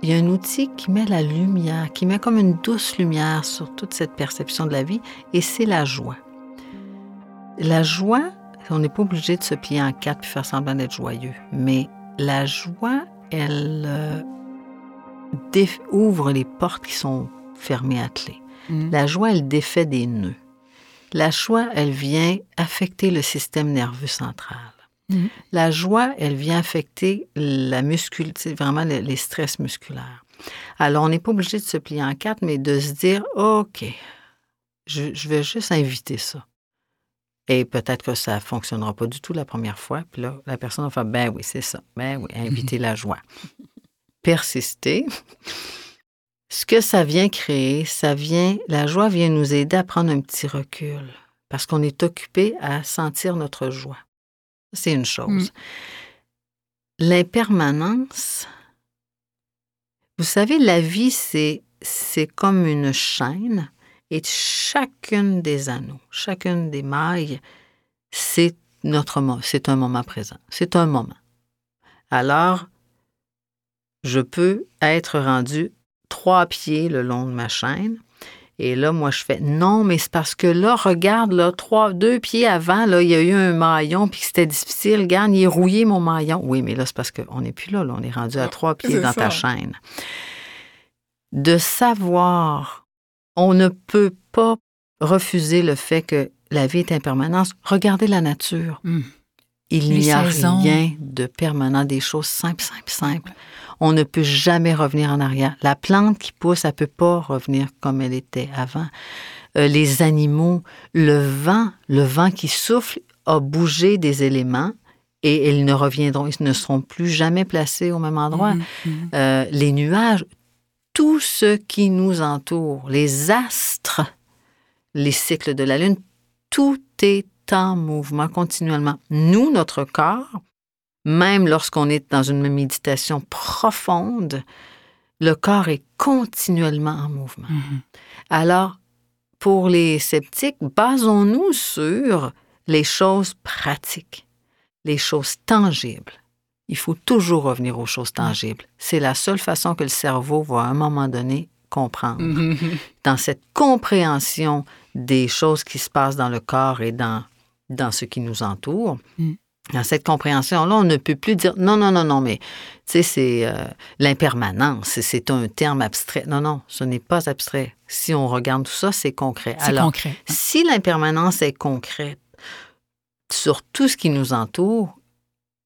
Il y a un outil qui met la lumière, qui met comme une douce lumière sur toute cette perception de la vie, et c'est la joie. La joie, on n'est pas obligé de se plier en quatre puis faire semblant d'être joyeux, mais la joie, elle euh, ouvre les portes qui sont fermées à clé. Mm. La joie, elle défait des nœuds. La joie, elle vient affecter le système nerveux central. Mm. La joie, elle vient affecter la musculation, vraiment les, stress musculaires. Alors, on n'est pas obligé de se plier en quatre, mais de se dire, OK, je, je vais juste inviter ça. Et peut-être que ça ne fonctionnera pas du tout la première fois. Puis là, la personne va faire, ben oui, c'est ça. Ben oui, inviter la joie. Persister. Ce que ça vient créer, ça vient, la joie vient nous aider à prendre un petit recul parce qu'on est occupé à sentir notre joie. C'est une chose. Mm. L'impermanence, vous savez, la vie, c'est, c'est comme une chaîne et chacune des anneaux, chacune des mailles, c'est notre c'est un moment présent. C'est un moment. Alors, je peux être rendu trois pieds le long de ma chaîne. Et là, moi, je fais non, mais c'est parce que là, regarde, là, trois, deux pieds avant, là, il y a eu un maillon, puis c'était difficile. Regarde, il est rouillé mon maillon. Oui, mais là, c'est parce qu'on n'est plus là, là, On est rendu à ah, trois pieds dans ta chaîne. De savoir, on ne peut pas refuser le fait que la vie est impermanence. Regardez la nature. Hmm. Il n'y a rien de permanent, des choses simples, simples, simples on ne peut jamais revenir en arrière. La plante qui pousse, elle ne peut pas revenir comme elle était avant. Euh, les animaux, le vent, le vent qui souffle a bougé des éléments et ils ne reviendront, ils ne seront plus jamais placés au même endroit. Mhm, mhm. Euh, les nuages, tout ce qui nous entoure, les astres, les cycles de la Lune, tout est en mouvement continuellement. Nous, notre corps, même lorsqu'on est dans une méditation profonde, le corps est continuellement en mouvement. Mm-hmm. Alors, pour les sceptiques, basons-nous sur les choses pratiques, les choses tangibles. Il faut toujours revenir aux choses tangibles. C'est la seule façon que le cerveau va à un moment donné comprendre. Mm-hmm. Dans cette compréhension des choses qui se passent dans le corps et dans, dans ce qui nous entoure, mm dans cette compréhension-là, on ne peut plus dire non, non, non, non, mais tu sais, c'est euh, l'impermanence, c'est un terme abstrait. Non, non, ce n'est pas abstrait. Si on regarde tout ça, c'est concret. C'est concret. Si l'impermanence est concrète sur tout ce qui nous entoure,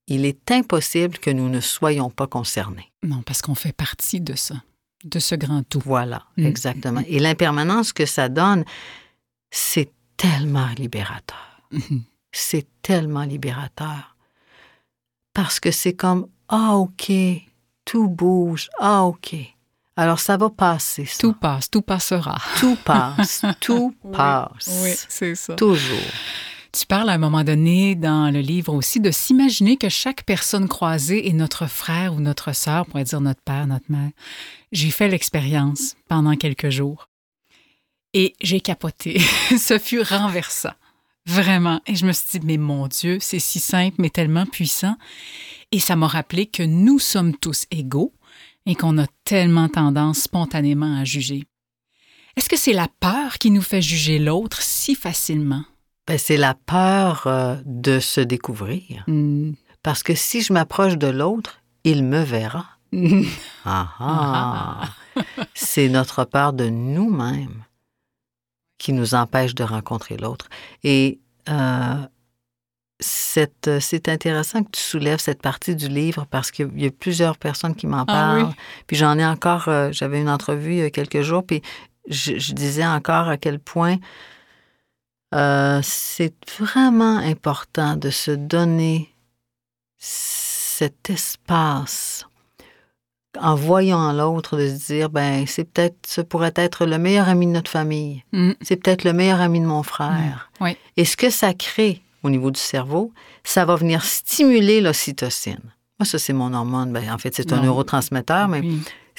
il est impossible que nous ne soyons pas concernés. Non, parce qu'on fait partie de ça, de ce grand tout. Voilà, mm. exactement. Et l'impermanence que ça donne, c'est tellement libérateur. Mm-hmm c'est tellement libérateur. Parce que c'est comme, ah, OK, tout bouge, ah, OK. Alors ça va passer. Ça. Tout passe, tout passera. Tout passe, tout passe. Oui, c'est ça. Toujours. Tu parles à un moment donné dans le livre aussi de s'imaginer que chaque personne croisée est notre frère ou notre sœur, pourrait dire notre père, notre mère. J'ai fait l'expérience pendant quelques jours et j'ai capoté. Ce fut renversant. Vraiment. Et je me suis dit, mais mon Dieu, c'est si simple, mais tellement puissant. Et ça m'a rappelé que nous sommes tous égaux et qu'on a tellement tendance spontanément à juger. Est-ce que c'est la peur qui nous fait juger l'autre si facilement? Ben, c'est la peur euh, de se découvrir. Hmm. Parce que si je m'approche de l'autre, il me verra. ah, ah. c'est notre peur de nous-mêmes qui nous empêche de rencontrer l'autre. Et euh, c'est intéressant que tu soulèves cette partie du livre parce qu'il y a plusieurs personnes qui m'en ah parlent. Puis j'en ai encore, euh, j'avais une entrevue il y a quelques jours, puis je, disais encore à quel point euh, c'est vraiment important de se donner cet espace en voyant l'autre, de se dire, ben, c'est peut-être, ce pourrait être le meilleur ami de notre famille. Mm. C'est peut-être le meilleur ami de mon frère. Mm. Et ce que ça crée au niveau du cerveau, ça va venir stimuler l'ocytocine. Moi, ça, c'est mon hormone. Ben, en fait, c'est un neurotransmetteur, mais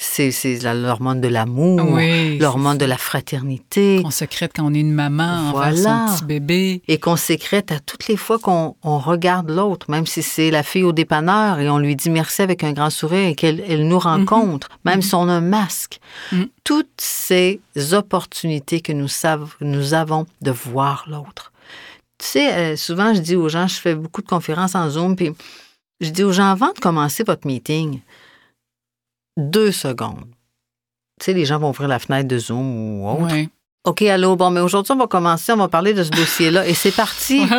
C'est l'hormone de l'amour, l'hormone de la fraternité. Qu'on sécrète quand on est une maman envers son petit bébé. Et qu'on sécrète à toutes les fois qu'on regarde l'autre, même si c'est la fille au dépanneur et on lui dit merci avec un grand sourire et qu'elle elle nous mhm. rencontre, même mhm. si on a un masque. Mhm. Toutes ces opportunités que nous, nous avons de voir l'autre. Tu sais, euh, souvent, je dis aux gens, je fais beaucoup de conférences en Zoom, puis je dis aux gens, avant de commencer votre meeting, deux secondes. Tu sais, les gens vont ouvrir la fenêtre de Zoom ou autre. OK, allô, bon, mais aujourd'hui, on va commencer, on va parler de ce dossier-là. Et c'est parti.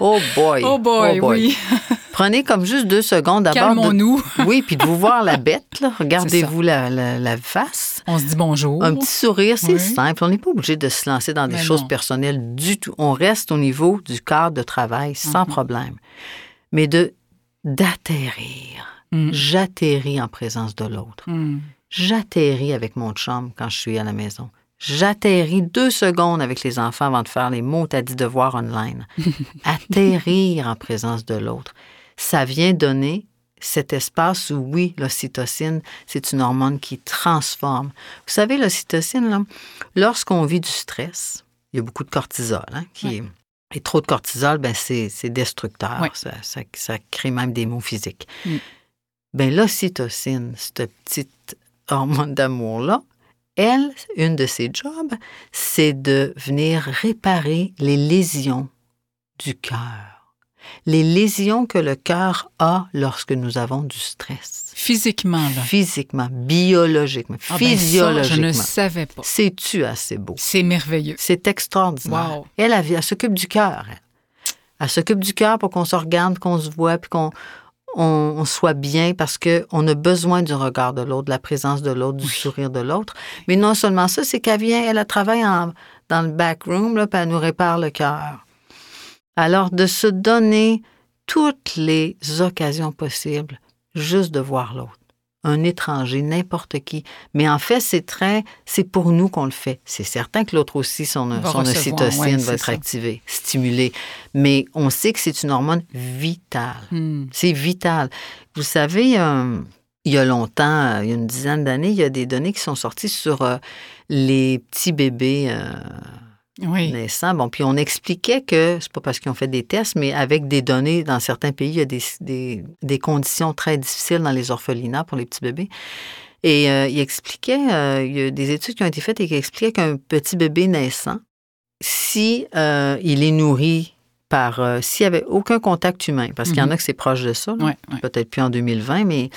Oh boy. Oh boy, oh oui. Prenez comme juste deux secondes d'abord. Calmons-nous. Oui, puis de vous voir la bête, là. Regardez-vous la, face. On se dit bonjour. Un petit sourire, c'est simple. On n'est pas obligé de se lancer dans des choses personnelles du tout. On reste au niveau du cadre de travail sans mm-hmm. problème. Mais de d'atterrir Mm. J'atterris en présence de l'autre. Mm. J'atterris avec mon chum quand je suis à la maison. J'atterris deux secondes avec les enfants avant de faire les mots à dit devoir online. Atterrir en présence de l'autre. Ça vient donner cet espace où, oui, l'ocytocine, c'est une hormone qui transforme. Vous savez, l'ocytocine, lorsqu'on vit du stress, il y a beaucoup de cortisol hein, qui est et trop de cortisol, ben c'est destructeur. Ça, crée même des maux physiques. Mm. Bien, l'ocytocine, cette petite hormone d'amour-là, elle, une de ses jobs, c'est de venir réparer les lésions du cœur. Les lésions que le cœur a lorsque nous avons du stress. Physiquement, là. Physiquement, biologiquement, ah ben physiologiquement. je ne savais pas. C'est-tu assez beau? C'est merveilleux. C'est extraordinaire. Elle, elle, elle s'occupe du cœur. Elle, elle s'occupe du cœur pour qu'on se regarde, qu'on se voit, puis qu'on on, soit bien parce qu'on a besoin du regard de l'autre, de la présence de l'autre, du sourire de l'autre. Mais non seulement ça, c'est qu'elle vient, elle travaille dans le backroom, là, puis elle nous répare le cœur. Alors, de se donner toutes les occasions possibles juste de voir l'autre un étranger, n'importe qui. Mais en fait, c'est très, c'est pour nous qu'on le fait. C'est certain que l'autre aussi, son, ocytocine va être activé, stimulé. Mais on sait que c'est une hormone vitale. Hmm. C'est vital. Vous savez, euh, il y a longtemps, il y a une dizaine d'années, il y a des données qui sont sorties sur euh, les petits bébés. Euh, oui. naissants. Bon, puis on expliquait que, c'est pas parce qu'ils ont fait des tests, mais avec des données, dans certains pays, il y a des, des, conditions très difficiles dans les orphelinats pour les petits bébés. Et euh, il expliquait, euh, il y a des études qui ont été faites et qui expliquaient qu'un petit bébé naissant, si euh, il est nourri par, s'il n'y avait aucun contact humain, parce qu'il y en mhm. a que c'est proche de ça, peut-être plus en 2020, mais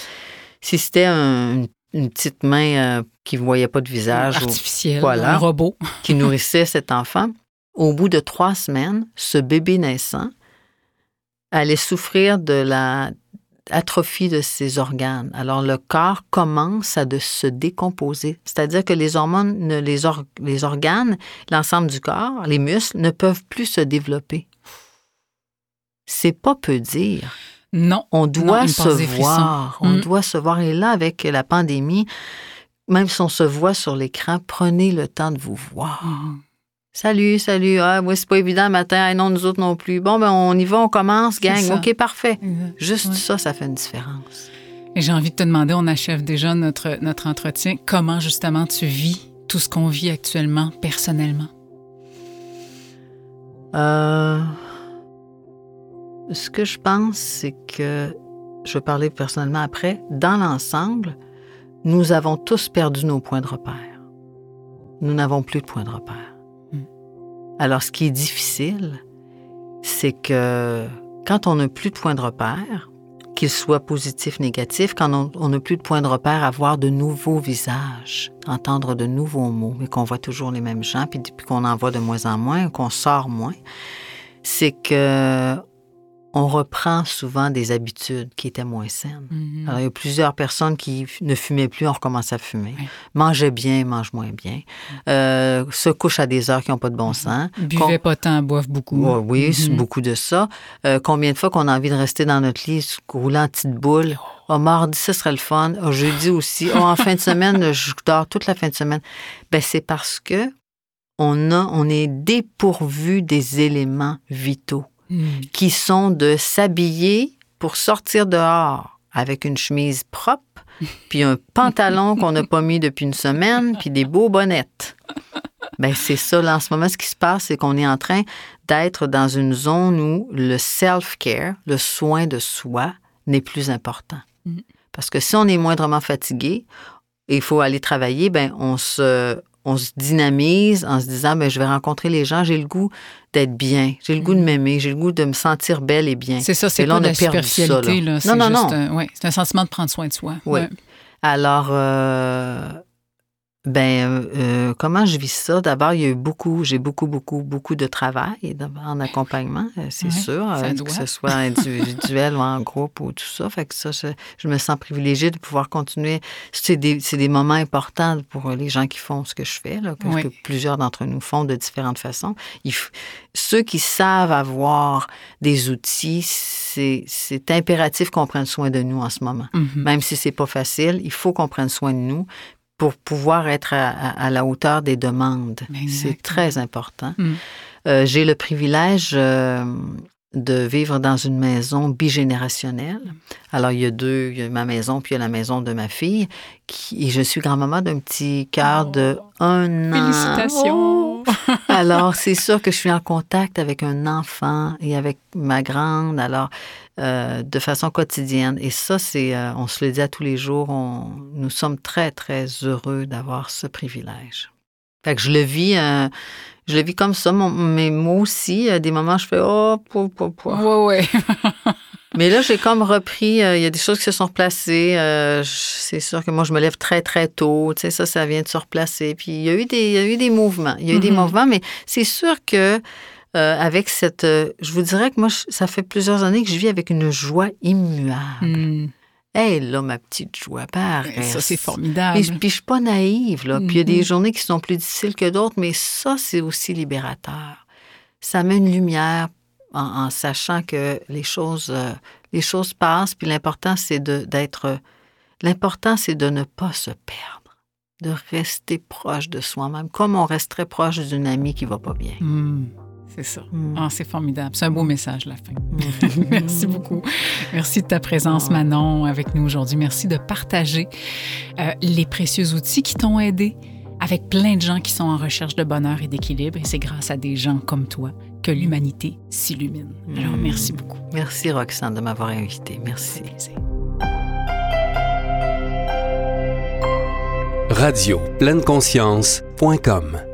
si c'était un, une petite main euh, qui ne voyait pas de visage. Artificiel, un robot. qui nourrissait cet enfant. Au bout de trois semaines, ce bébé naissant allait souffrir de la atrophie de ses organes. Alors le corps commence à de se décomposer, c'est-à-dire que les hormones, les, les organes, l'ensemble du corps, les muscles ne peuvent plus se développer. C'est pas peu dire. Non. On doit se voir. On mm. doit se voir. Et là, avec la pandémie, même si on se voit sur l'écran, prenez le temps de vous voir. Mm. Salut, salut. Ah, oui, c'est pas évident le matin. Ah, non, nous autres non plus. Bon, ben, on y va, on commence, gang. OK, parfait. Juste ça, ça fait une différence. Et j'ai envie de te demander, on achève déjà notre, notre entretien. Comment, justement, tu vis tout ce qu'on vit actuellement, personnellement? Euh ce que je pense, c'est que, je vais parler personnellement après, dans l'ensemble, nous avons tous perdu nos points de repère. Nous n'avons plus de points de repère. Hmm. Alors, ce qui est difficile, c'est que quand on n'a plus de points de repère, qu'ils soient positifs, négatifs, quand on n'a plus de points de repère, avoir de nouveaux visages, entendre de nouveaux mots, mais qu'on voit toujours les mêmes gens, puis, puis qu'on en voit de moins en moins, qu'on sort moins, c'est que on reprend souvent des habitudes qui étaient moins saines. Mhm. Alors, il y a plusieurs personnes qui ne fumaient plus, on recommence à fumer. Mangeaient bien, mangent moins bien. Euh, se couchent à des heures qui n'ont pas de bon mhm. sens. Buvaient pas tant, boivent beaucoup. oui, beaucoup de ça. Euh, combien de fois qu'on a envie de rester dans notre lit, roulant en petite boule? Oh, mardi, ce serait le fun. Oh, jeudi aussi. Oh, en fin de semaine, je dors toute la fin de semaine. Ben, c'est parce que on, a, on est dépourvu des éléments vitaux. Hmm. qui sont de s'habiller pour sortir dehors avec une chemise propre, puis un pantalon qu'on n'a pas mis depuis une semaine, puis des beaux bonnettes. Ben c'est ça, là, en ce moment, ce qui se passe, c'est qu'on est en train d'être dans une zone où le self-care, le soin de soi, n'est plus important. Mm. Parce que si on est moindrement fatigué et il faut aller travailler, ben on se, on se dynamise en se disant, ben, je vais rencontrer les gens, j'ai le goût d'être bien, j'ai le goût de mm. m'aimer, j'ai le goût de me sentir belle et bien. C'est ça, c'est pas de la superficialité. Là. Non, non, non. ouais, c'est un sentiment de prendre soin de soi. Oui. Alors, euh, ben, euh, euh, comment je vis ça? D'abord, il y a eu beaucoup, j'ai beaucoup, beaucoup, beaucoup de travail en accompagnement, euh, c'est sûr, que ce soit individuel ou en groupe ou tout ça. Fait que ça, je, me sens privilégiée de pouvoir continuer. C'est des, des, moments importants pour les gens qui font ce que je fais, là, que, plusieurs d'entre nous font de différentes façons. ceux qui savent avoir des outils, c'est impératif qu'on prenne soin de nous en ce moment. Mm-hmm. Même si c'est pas facile, il faut qu'on prenne soin de nous pour pouvoir être à, la hauteur des demandes. C'est très important. Mm. Euh, j'ai le privilège euh, de vivre dans une maison bigénérationnelle. Alors, il y a deux, il y a ma maison, puis il y a la maison de ma fille. Qui, et je suis grand-maman d'un petit cœur de oh. un an. Félicitations! alors, c'est sûr que je suis en contact avec un enfant et avec ma grande. Alors, euh, de façon quotidienne. Et ça, c'est, euh, on se le dit à tous les jours, nous sommes très, très heureux d'avoir ce privilège. Fait que je le vis, euh, je le vis comme ça, mais moi aussi, à des moments, je fais oh, po, po, po. Ouais, ouais. mais là, j'ai comme repris, il y a des choses qui se sont replacées. c'est sûr que moi, je me lève très, très tôt. Tu sais, ça, ça vient de se replacer. Puis il y a eu des, il y a eu des mouvements. Il y a eu des mm-hmm. mouvements, mais c'est sûr que euh, avec cette. Euh, je vous dirais que moi, ça fait plusieurs années que je vis avec une joie immuable. Hé, hmm. là, ma petite joie, pareil. Ça, c'est formidable. Et, puis, je suis pas naïve, là. Puis, il y a des hmm. journées qui sont plus difficiles que d'autres, mais ça, c'est aussi libérateur. Ça met une lumière en, sachant que les choses, euh, les choses passent, puis l'important, c'est d'être. L'important, c'est de ne pas se perdre, de rester proche de soi-même, comme on resterait proche d'une amie qui va pas bien. Hmm. C'est ça. Mm. Ah, c'est formidable. C'est un beau message, la fin. Mm. Merci beaucoup. Merci de ta présence, ah. Manon, avec nous aujourd'hui. Merci de partager euh, les précieux outils qui t'ont aidé avec plein de gens qui sont en recherche de bonheur et d'équilibre. Et c'est grâce à des gens comme toi que l'humanité s'illumine. Alors, mm. merci beaucoup. Merci, Roxane, de m'avoir invité. Merci. Radio pleine conscience.com